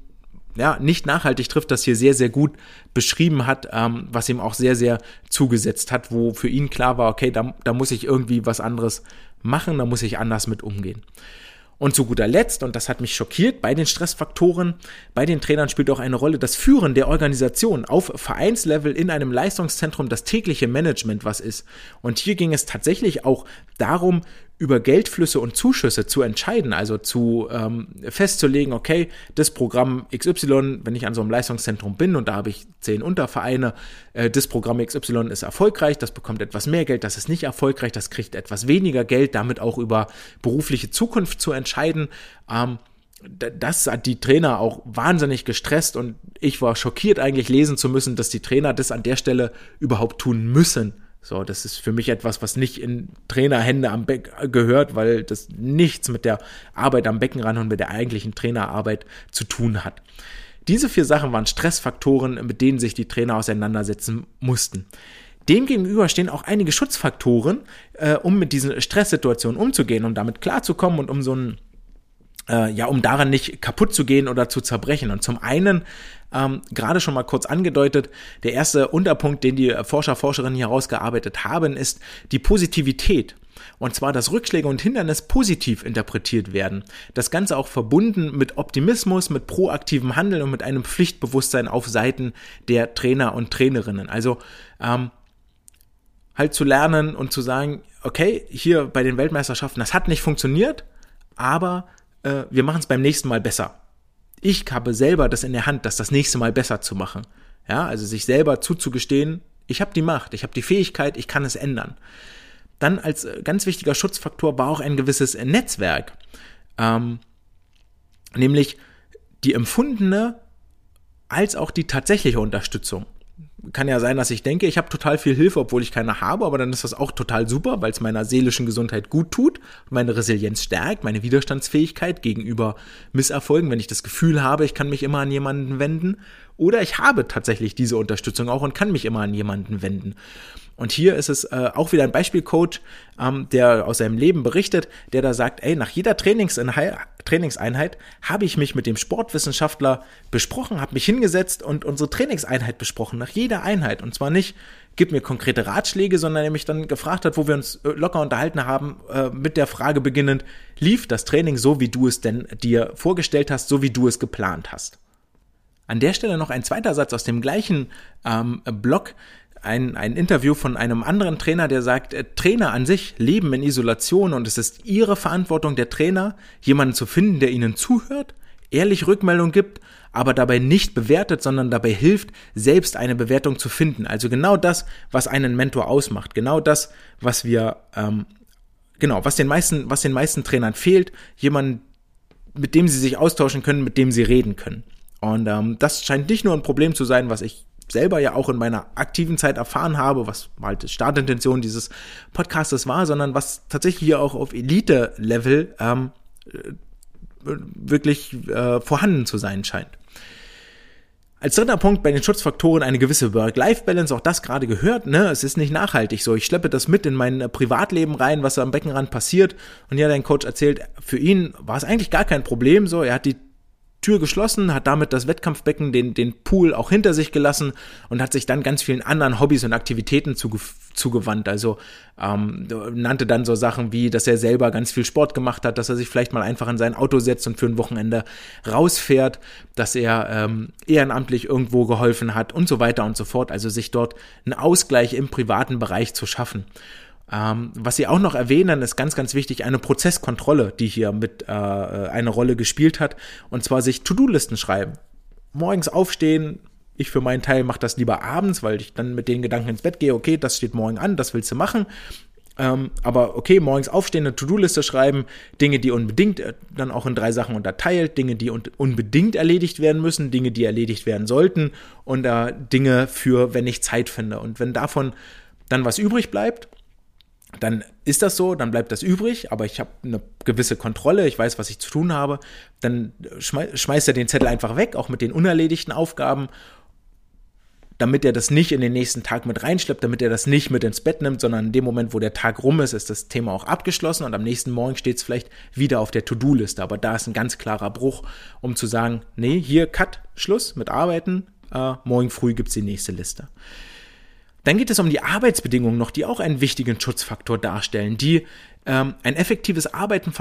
[SPEAKER 1] ja, nicht nachhaltig trifft, das hier sehr, sehr gut beschrieben hat, ähm, was ihm auch sehr, sehr zugesetzt hat, wo für ihn klar war, okay, da, da muss ich irgendwie was anderes machen, da muss ich anders mit umgehen. Und zu guter Letzt, und das hat mich schockiert, bei den Stressfaktoren, bei den Trainern spielt auch eine Rolle das Führen der Organisation auf Vereinslevel in einem Leistungszentrum, das tägliche Management was ist. Und hier ging es tatsächlich auch darum, über Geldflüsse und Zuschüsse zu entscheiden, also zu ähm, festzulegen, okay, das Programm XY, wenn ich an so einem Leistungszentrum bin und da habe ich zehn Untervereine, äh, das Programm XY ist erfolgreich, das bekommt etwas mehr Geld, das ist nicht erfolgreich, das kriegt etwas weniger Geld, damit auch über berufliche Zukunft zu entscheiden. Ähm, das hat die Trainer auch wahnsinnig gestresst und ich war schockiert eigentlich lesen zu müssen, dass die Trainer das an der Stelle überhaupt tun müssen so, das ist für mich etwas, was nicht in Trainerhände am Becken gehört, weil das nichts mit der Arbeit am Beckenrand und mit der eigentlichen Trainerarbeit zu tun hat. Diese vier Sachen waren Stressfaktoren, mit denen sich die Trainer auseinandersetzen mussten. Demgegenüber stehen auch einige Schutzfaktoren, äh, um mit diesen Stresssituationen umzugehen und damit klarzukommen und um so ein äh, ja, um daran nicht kaputt zu gehen oder zu zerbrechen. Und zum einen ähm, gerade schon mal kurz angedeutet, der erste Unterpunkt, den die Forscher, Forscherinnen hier herausgearbeitet haben, ist die Positivität. Und zwar, dass Rückschläge und Hindernis positiv interpretiert werden. Das Ganze auch verbunden mit Optimismus, mit proaktivem Handeln und mit einem Pflichtbewusstsein auf Seiten der Trainer und Trainerinnen. Also ähm, halt zu lernen und zu sagen, okay, hier bei den Weltmeisterschaften, das hat nicht funktioniert, aber äh, wir machen es beim nächsten Mal besser ich habe selber das in der Hand, das das nächste Mal besser zu machen. Ja, also sich selber zuzugestehen, ich habe die Macht, ich habe die Fähigkeit, ich kann es ändern. Dann als äh, ganz wichtiger Schutzfaktor war auch ein gewisses Netzwerk, ähm, nämlich die empfundene als auch die tatsächliche Unterstützung kann ja sein, dass ich denke, ich habe total viel Hilfe, obwohl ich keine habe, aber dann ist das auch total super, weil es meiner seelischen Gesundheit gut tut, meine Resilienz stärkt, meine Widerstandsfähigkeit gegenüber Misserfolgen, wenn ich das Gefühl habe, ich kann mich immer an jemanden wenden. Oder ich habe tatsächlich diese Unterstützung auch und kann mich immer an jemanden wenden. Und hier ist es äh, auch wieder ein Beispielcoach, ähm, der aus seinem Leben berichtet, der da sagt, ey, nach jeder Trainingseinheit, Trainingseinheit habe ich mich mit dem Sportwissenschaftler besprochen, habe mich hingesetzt und unsere Trainingseinheit besprochen, nach jeder Einheit. Und zwar nicht, gib mir konkrete Ratschläge, sondern er mich dann gefragt hat, wo wir uns äh, locker unterhalten haben, äh, mit der Frage beginnend, lief das Training so, wie du es denn dir vorgestellt hast, so wie du es geplant hast? An der Stelle noch ein zweiter Satz aus dem gleichen ähm, Blog, ein, ein Interview von einem anderen Trainer, der sagt, äh, Trainer an sich leben in Isolation und es ist ihre Verantwortung der Trainer, jemanden zu finden, der ihnen zuhört, ehrlich Rückmeldung gibt, aber dabei nicht bewertet, sondern dabei hilft, selbst eine Bewertung zu finden. Also genau das, was einen Mentor ausmacht, genau das, was wir, ähm, genau, was den meisten, was den meisten Trainern fehlt, jemanden, mit dem sie sich austauschen können, mit dem sie reden können. Und ähm, das scheint nicht nur ein Problem zu sein, was ich selber ja auch in meiner aktiven Zeit erfahren habe, was halt die Startintention dieses Podcastes war, sondern was tatsächlich hier auch auf Elite-Level ähm, äh, wirklich äh, vorhanden zu sein scheint. Als dritter Punkt bei den Schutzfaktoren eine gewisse Work-Life-Balance, auch das gerade gehört, ne? Es ist nicht nachhaltig so. Ich schleppe das mit in mein äh, Privatleben rein, was am Beckenrand passiert. Und ja, dein Coach erzählt, für ihn war es eigentlich gar kein Problem so. Er hat die Tür geschlossen, hat damit das Wettkampfbecken, den, den Pool auch hinter sich gelassen und hat sich dann ganz vielen anderen Hobbys und Aktivitäten zuge zugewandt. Also ähm, nannte dann so Sachen wie, dass er selber ganz viel Sport gemacht hat, dass er sich vielleicht mal einfach in sein Auto setzt und für ein Wochenende rausfährt, dass er ähm, ehrenamtlich irgendwo geholfen hat und so weiter und so fort. Also sich dort einen Ausgleich im privaten Bereich zu schaffen. Ähm, was Sie auch noch erwähnen, ist ganz, ganz wichtig, eine Prozesskontrolle, die hier mit äh, eine Rolle gespielt hat, und zwar sich To-Do-Listen schreiben. Morgens aufstehen, ich für meinen Teil mache das lieber abends, weil ich dann mit den Gedanken ins Bett gehe, okay, das steht morgen an, das willst du machen. Ähm, aber okay, morgens aufstehen, eine To-Do-Liste schreiben, Dinge, die unbedingt äh, dann auch in drei Sachen unterteilt, Dinge, die un unbedingt erledigt werden müssen, Dinge, die erledigt werden sollten und äh, Dinge für, wenn ich Zeit finde. Und wenn davon dann was übrig bleibt, dann ist das so, dann bleibt das übrig, aber ich habe eine gewisse Kontrolle, ich weiß, was ich zu tun habe, dann schmeißt er den Zettel einfach weg, auch mit den unerledigten Aufgaben, damit er das nicht in den nächsten Tag mit reinschleppt, damit er das nicht mit ins Bett nimmt, sondern in dem Moment, wo der Tag rum ist, ist das Thema auch abgeschlossen und am nächsten Morgen steht es vielleicht wieder auf der To-Do-Liste. Aber da ist ein ganz klarer Bruch, um zu sagen, nee, hier Cut, Schluss mit Arbeiten, äh, morgen früh gibt's die nächste Liste. Dann geht es um die Arbeitsbedingungen noch, die auch einen wichtigen Schutzfaktor darstellen, die ähm, ein effektives Arbeiten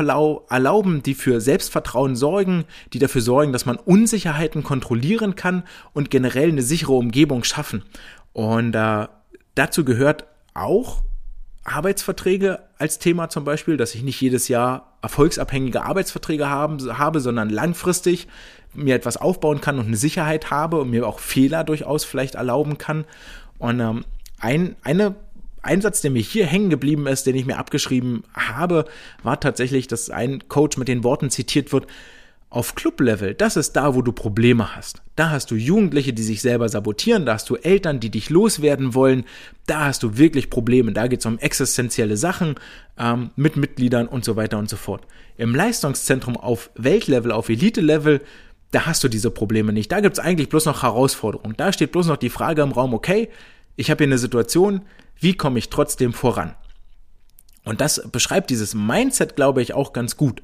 [SPEAKER 1] erlauben, die für Selbstvertrauen sorgen, die dafür sorgen, dass man Unsicherheiten kontrollieren kann und generell eine sichere Umgebung schaffen. Und äh, dazu gehört auch Arbeitsverträge als Thema zum Beispiel, dass ich nicht jedes Jahr erfolgsabhängige Arbeitsverträge haben, habe, sondern langfristig mir etwas aufbauen kann und eine Sicherheit habe und mir auch Fehler durchaus vielleicht erlauben kann. Und ähm, ein, eine Einsatz, der mir hier hängen geblieben ist, den ich mir abgeschrieben habe, war tatsächlich, dass ein Coach mit den Worten zitiert wird, auf Club-Level, das ist da, wo du Probleme hast. Da hast du Jugendliche, die sich selber sabotieren, da hast du Eltern, die dich loswerden wollen, da hast du wirklich Probleme, da geht es um existenzielle Sachen ähm, mit Mitgliedern und so weiter und so fort. Im Leistungszentrum auf Weltlevel, auf Elite-Level, da hast du diese Probleme nicht. Da gibt es eigentlich bloß noch Herausforderungen. Da steht bloß noch die Frage im Raum, okay, ich habe hier eine Situation, wie komme ich trotzdem voran? Und das beschreibt dieses Mindset, glaube ich, auch ganz gut.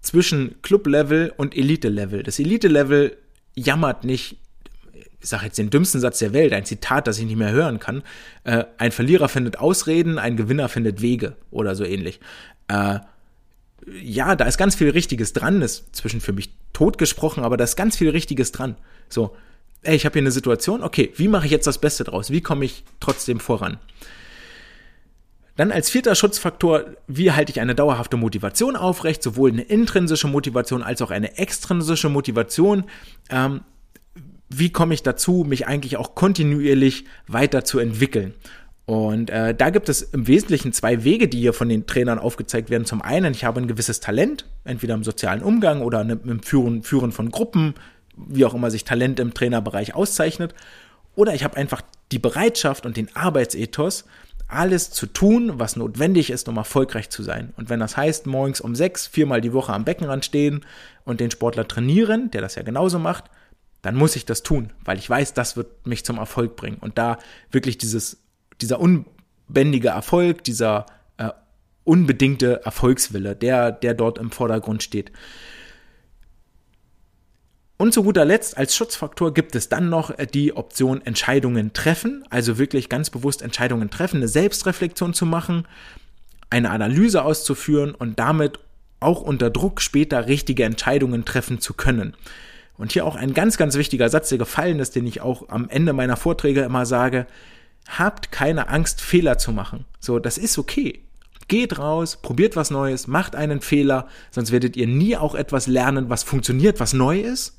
[SPEAKER 1] Zwischen Club-Level und Elite-Level. Das Elite-Level jammert nicht, ich sage jetzt den dümmsten Satz der Welt, ein Zitat, das ich nicht mehr hören kann. Äh, ein Verlierer findet Ausreden, ein Gewinner findet Wege oder so ähnlich. Äh, ja, da ist ganz viel Richtiges dran, ist zwischen für mich totgesprochen, aber da ist ganz viel Richtiges dran. So, ey, ich habe hier eine Situation, okay, wie mache ich jetzt das Beste draus? Wie komme ich trotzdem voran? Dann als vierter Schutzfaktor, wie halte ich eine dauerhafte Motivation aufrecht, sowohl eine intrinsische Motivation als auch eine extrinsische Motivation. Ähm, wie komme ich dazu, mich eigentlich auch kontinuierlich weiterzuentwickeln? Und äh, da gibt es im Wesentlichen zwei Wege, die hier von den Trainern aufgezeigt werden. Zum einen, ich habe ein gewisses Talent, entweder im sozialen Umgang oder im Führen, Führen von Gruppen, wie auch immer sich Talent im Trainerbereich auszeichnet. Oder ich habe einfach die Bereitschaft und den Arbeitsethos, alles zu tun, was notwendig ist, um erfolgreich zu sein. Und wenn das heißt, morgens um sechs, viermal die Woche am Beckenrand stehen und den Sportler trainieren, der das ja genauso macht, dann muss ich das tun, weil ich weiß, das wird mich zum Erfolg bringen. Und da wirklich dieses, dieser unbändige Erfolg, dieser äh, unbedingte Erfolgswille, der, der dort im Vordergrund steht. Und zu guter Letzt als Schutzfaktor gibt es dann noch äh, die Option Entscheidungen treffen, also wirklich ganz bewusst Entscheidungen treffen, eine Selbstreflexion zu machen, eine Analyse auszuführen und damit auch unter Druck später richtige Entscheidungen treffen zu können. Und hier auch ein ganz, ganz wichtiger Satz, der gefallen ist, den ich auch am Ende meiner Vorträge immer sage, habt keine Angst, Fehler zu machen. So, das ist okay. Geht raus, probiert was Neues, macht einen Fehler, sonst werdet ihr nie auch etwas lernen, was funktioniert, was neu ist.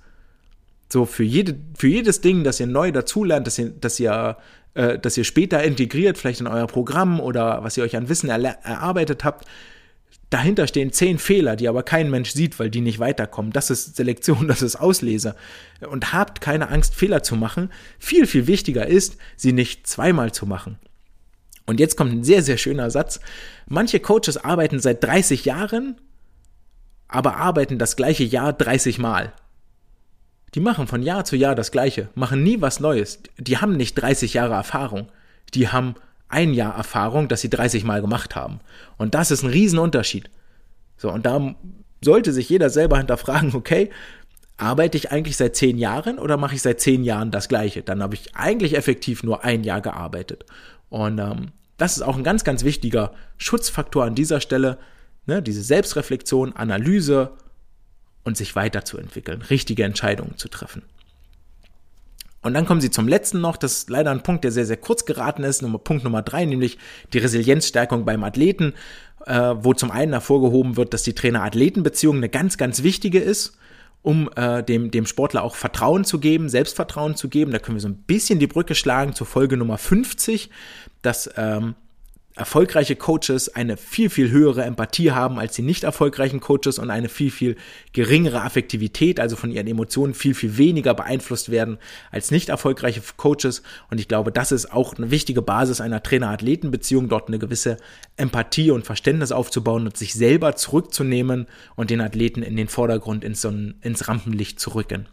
[SPEAKER 1] So für, jede, für jedes Ding, das ihr neu dazulernt, das ihr, das ihr, äh, das ihr später integriert, vielleicht in euer Programm oder was ihr euch an Wissen erarbeitet habt, Dahinter stehen zehn Fehler, die aber kein Mensch sieht, weil die nicht weiterkommen. Das ist Selektion, das ist Auslese. Und habt keine Angst, Fehler zu machen. Viel, viel wichtiger ist, sie nicht zweimal zu machen. Und jetzt kommt ein sehr, sehr schöner Satz. Manche Coaches arbeiten seit 30 Jahren, aber arbeiten das gleiche Jahr 30 Mal. Die machen von Jahr zu Jahr das Gleiche, machen nie was Neues. Die haben nicht 30 Jahre Erfahrung. Die haben ein Jahr Erfahrung, das sie 30 Mal gemacht haben. Und das ist ein Riesenunterschied. So, und da sollte sich jeder selber hinterfragen, okay, arbeite ich eigentlich seit zehn Jahren oder mache ich seit zehn Jahren das Gleiche? Dann habe ich eigentlich effektiv nur ein Jahr gearbeitet. Und ähm, das ist auch ein ganz, ganz wichtiger Schutzfaktor an dieser Stelle, ne, diese Selbstreflexion, Analyse und sich weiterzuentwickeln, richtige Entscheidungen zu treffen. Und dann kommen sie zum letzten noch, das ist leider ein Punkt, der sehr, sehr kurz geraten ist, Nummer, Punkt Nummer drei, nämlich die Resilienzstärkung beim Athleten, äh, wo zum einen hervorgehoben wird, dass die Trainer-Athleten-Beziehung eine ganz, ganz wichtige ist, um äh, dem, dem Sportler auch Vertrauen zu geben, Selbstvertrauen zu geben. Da können wir so ein bisschen die Brücke schlagen zur Folge Nummer 50, dass ähm, erfolgreiche Coaches eine viel, viel höhere Empathie haben als die nicht erfolgreichen Coaches und eine viel, viel geringere Affektivität, also von ihren Emotionen viel, viel weniger beeinflusst werden als nicht erfolgreiche Coaches. Und ich glaube, das ist auch eine wichtige Basis einer Trainer-Athleten-Beziehung, dort eine gewisse Empathie und Verständnis aufzubauen und sich selber zurückzunehmen und den Athleten in den Vordergrund ins, ins Rampenlicht zu rücken.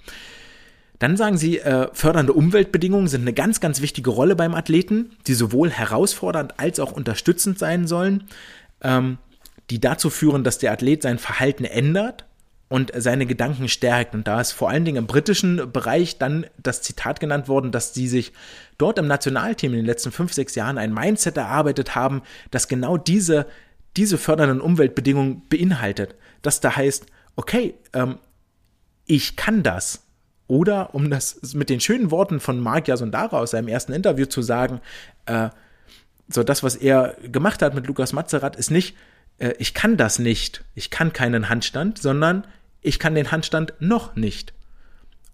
[SPEAKER 1] Dann sagen sie, äh, fördernde Umweltbedingungen sind eine ganz, ganz wichtige Rolle beim Athleten, die sowohl herausfordernd als auch unterstützend sein sollen, ähm, die dazu führen, dass der Athlet sein Verhalten ändert und seine Gedanken stärkt. Und da ist vor allen Dingen im britischen Bereich dann das Zitat genannt worden, dass sie sich dort im Nationalteam in den letzten fünf, sechs Jahren ein Mindset erarbeitet haben, das genau diese, diese fördernden Umweltbedingungen beinhaltet. Das da heißt, okay, ähm, ich kann das. Oder, um das mit den schönen Worten von Mark Yasundara aus seinem ersten Interview zu sagen, äh, so das, was er gemacht hat mit Lukas Mazerat, ist nicht, äh, ich kann das nicht, ich kann keinen Handstand, sondern ich kann den Handstand noch nicht.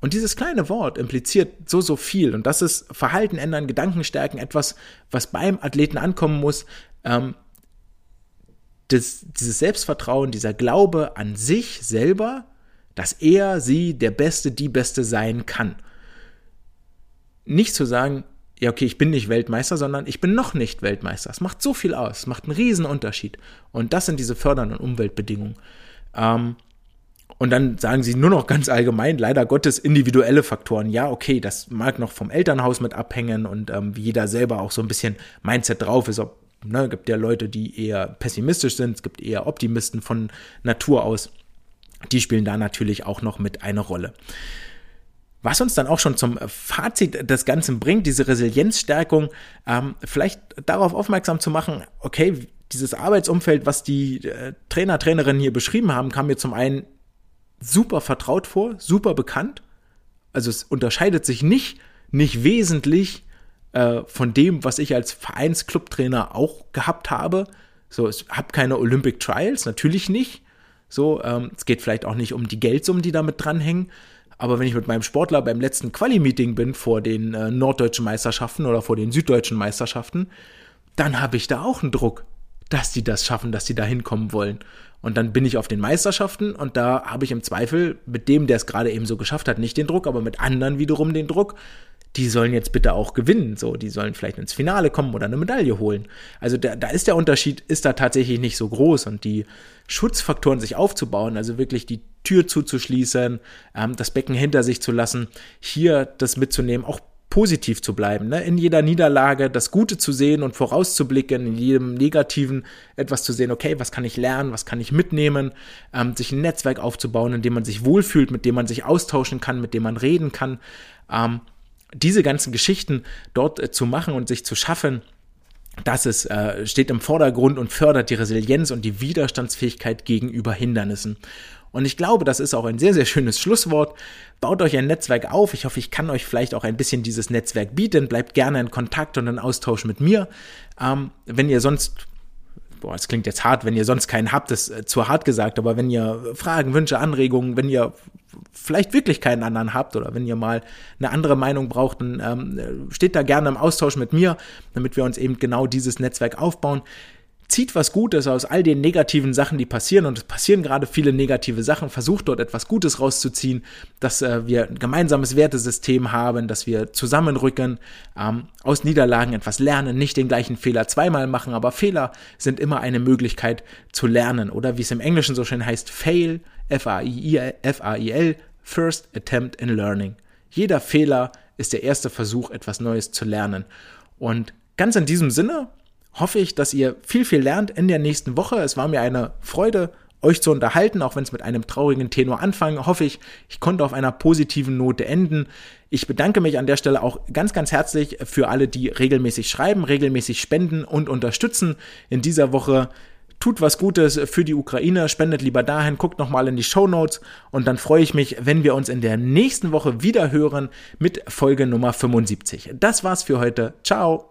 [SPEAKER 1] Und dieses kleine Wort impliziert so, so viel. Und das ist Verhalten ändern, Gedanken stärken, etwas, was beim Athleten ankommen muss. Ähm, das, dieses Selbstvertrauen, dieser Glaube an sich selber, dass er, sie, der Beste, die Beste sein kann. Nicht zu sagen, ja, okay, ich bin nicht Weltmeister, sondern ich bin noch nicht Weltmeister. Es macht so viel aus, es macht einen riesen Unterschied. Und das sind diese fördernden Umweltbedingungen. Ähm, und dann sagen sie nur noch ganz allgemein, leider Gottes, individuelle Faktoren. Ja, okay, das mag noch vom Elternhaus mit abhängen und ähm, wie jeder selber auch so ein bisschen Mindset drauf ist. Ob, ne, gibt ja Leute, die eher pessimistisch sind, es gibt eher Optimisten von Natur aus die spielen da natürlich auch noch mit eine Rolle. Was uns dann auch schon zum Fazit des Ganzen bringt, diese Resilienzstärkung, ähm, vielleicht darauf aufmerksam zu machen, okay, dieses Arbeitsumfeld, was die äh, Trainer, Trainerinnen hier beschrieben haben, kam mir zum einen super vertraut vor, super bekannt. Also es unterscheidet sich nicht, nicht wesentlich äh, von dem, was ich als Vereinsclubtrainer auch gehabt habe. So, ich habe keine Olympic Trials, natürlich nicht. So, ähm, es geht vielleicht auch nicht um die Geldsummen, die damit dranhängen. Aber wenn ich mit meinem Sportler beim letzten Quali-Meeting bin vor den äh, norddeutschen Meisterschaften oder vor den süddeutschen Meisterschaften, dann habe ich da auch einen Druck, dass die das schaffen, dass sie da hinkommen wollen. Und dann bin ich auf den Meisterschaften und da habe ich im Zweifel mit dem, der es gerade eben so geschafft hat, nicht den Druck, aber mit anderen wiederum den Druck, die sollen jetzt bitte auch gewinnen. So, die sollen vielleicht ins Finale kommen oder eine Medaille holen. Also da, da ist der Unterschied, ist da tatsächlich nicht so groß und die Schutzfaktoren sich aufzubauen, also wirklich die Tür zuzuschließen, ähm, das Becken hinter sich zu lassen, hier das mitzunehmen, auch positiv zu bleiben, ne? in jeder Niederlage das Gute zu sehen und vorauszublicken, in jedem Negativen etwas zu sehen, okay, was kann ich lernen, was kann ich mitnehmen, ähm, sich ein Netzwerk aufzubauen, in dem man sich wohlfühlt, mit dem man sich austauschen kann, mit dem man reden kann. Ähm, diese ganzen Geschichten dort äh, zu machen und sich zu schaffen, das ist, äh, steht im Vordergrund und fördert die Resilienz und die Widerstandsfähigkeit gegenüber Hindernissen. Und ich glaube, das ist auch ein sehr, sehr schönes Schlusswort. Baut euch ein Netzwerk auf. Ich hoffe, ich kann euch vielleicht auch ein bisschen dieses Netzwerk bieten. Bleibt gerne in Kontakt und in Austausch mit mir. Ähm, wenn ihr sonst boah, es klingt jetzt hart, wenn ihr sonst keinen habt, ist äh, zu hart gesagt, aber wenn ihr Fragen, Wünsche, Anregungen, wenn ihr vielleicht wirklich keinen anderen habt oder wenn ihr mal eine andere Meinung braucht, dann ähm, steht da gerne im Austausch mit mir, damit wir uns eben genau dieses Netzwerk aufbauen. Zieht was Gutes aus all den negativen Sachen, die passieren. Und es passieren gerade viele negative Sachen. Versucht dort etwas Gutes rauszuziehen, dass äh, wir ein gemeinsames Wertesystem haben, dass wir zusammenrücken, ähm, aus Niederlagen etwas lernen, nicht den gleichen Fehler zweimal machen. Aber Fehler sind immer eine Möglichkeit zu lernen. Oder wie es im Englischen so schön heißt, fail, F-A-I-L, first attempt in learning. Jeder Fehler ist der erste Versuch, etwas Neues zu lernen. Und ganz in diesem Sinne hoffe ich, dass ihr viel, viel lernt in der nächsten Woche. Es war mir eine Freude, euch zu unterhalten, auch wenn es mit einem traurigen Tenor anfangen. Hoffe ich, ich konnte auf einer positiven Note enden. Ich bedanke mich an der Stelle auch ganz, ganz herzlich für alle, die regelmäßig schreiben, regelmäßig spenden und unterstützen. In dieser Woche tut was Gutes für die Ukraine, spendet lieber dahin, guckt nochmal in die Show Notes und dann freue ich mich, wenn wir uns in der nächsten Woche wieder hören mit Folge Nummer 75. Das war's für heute. Ciao!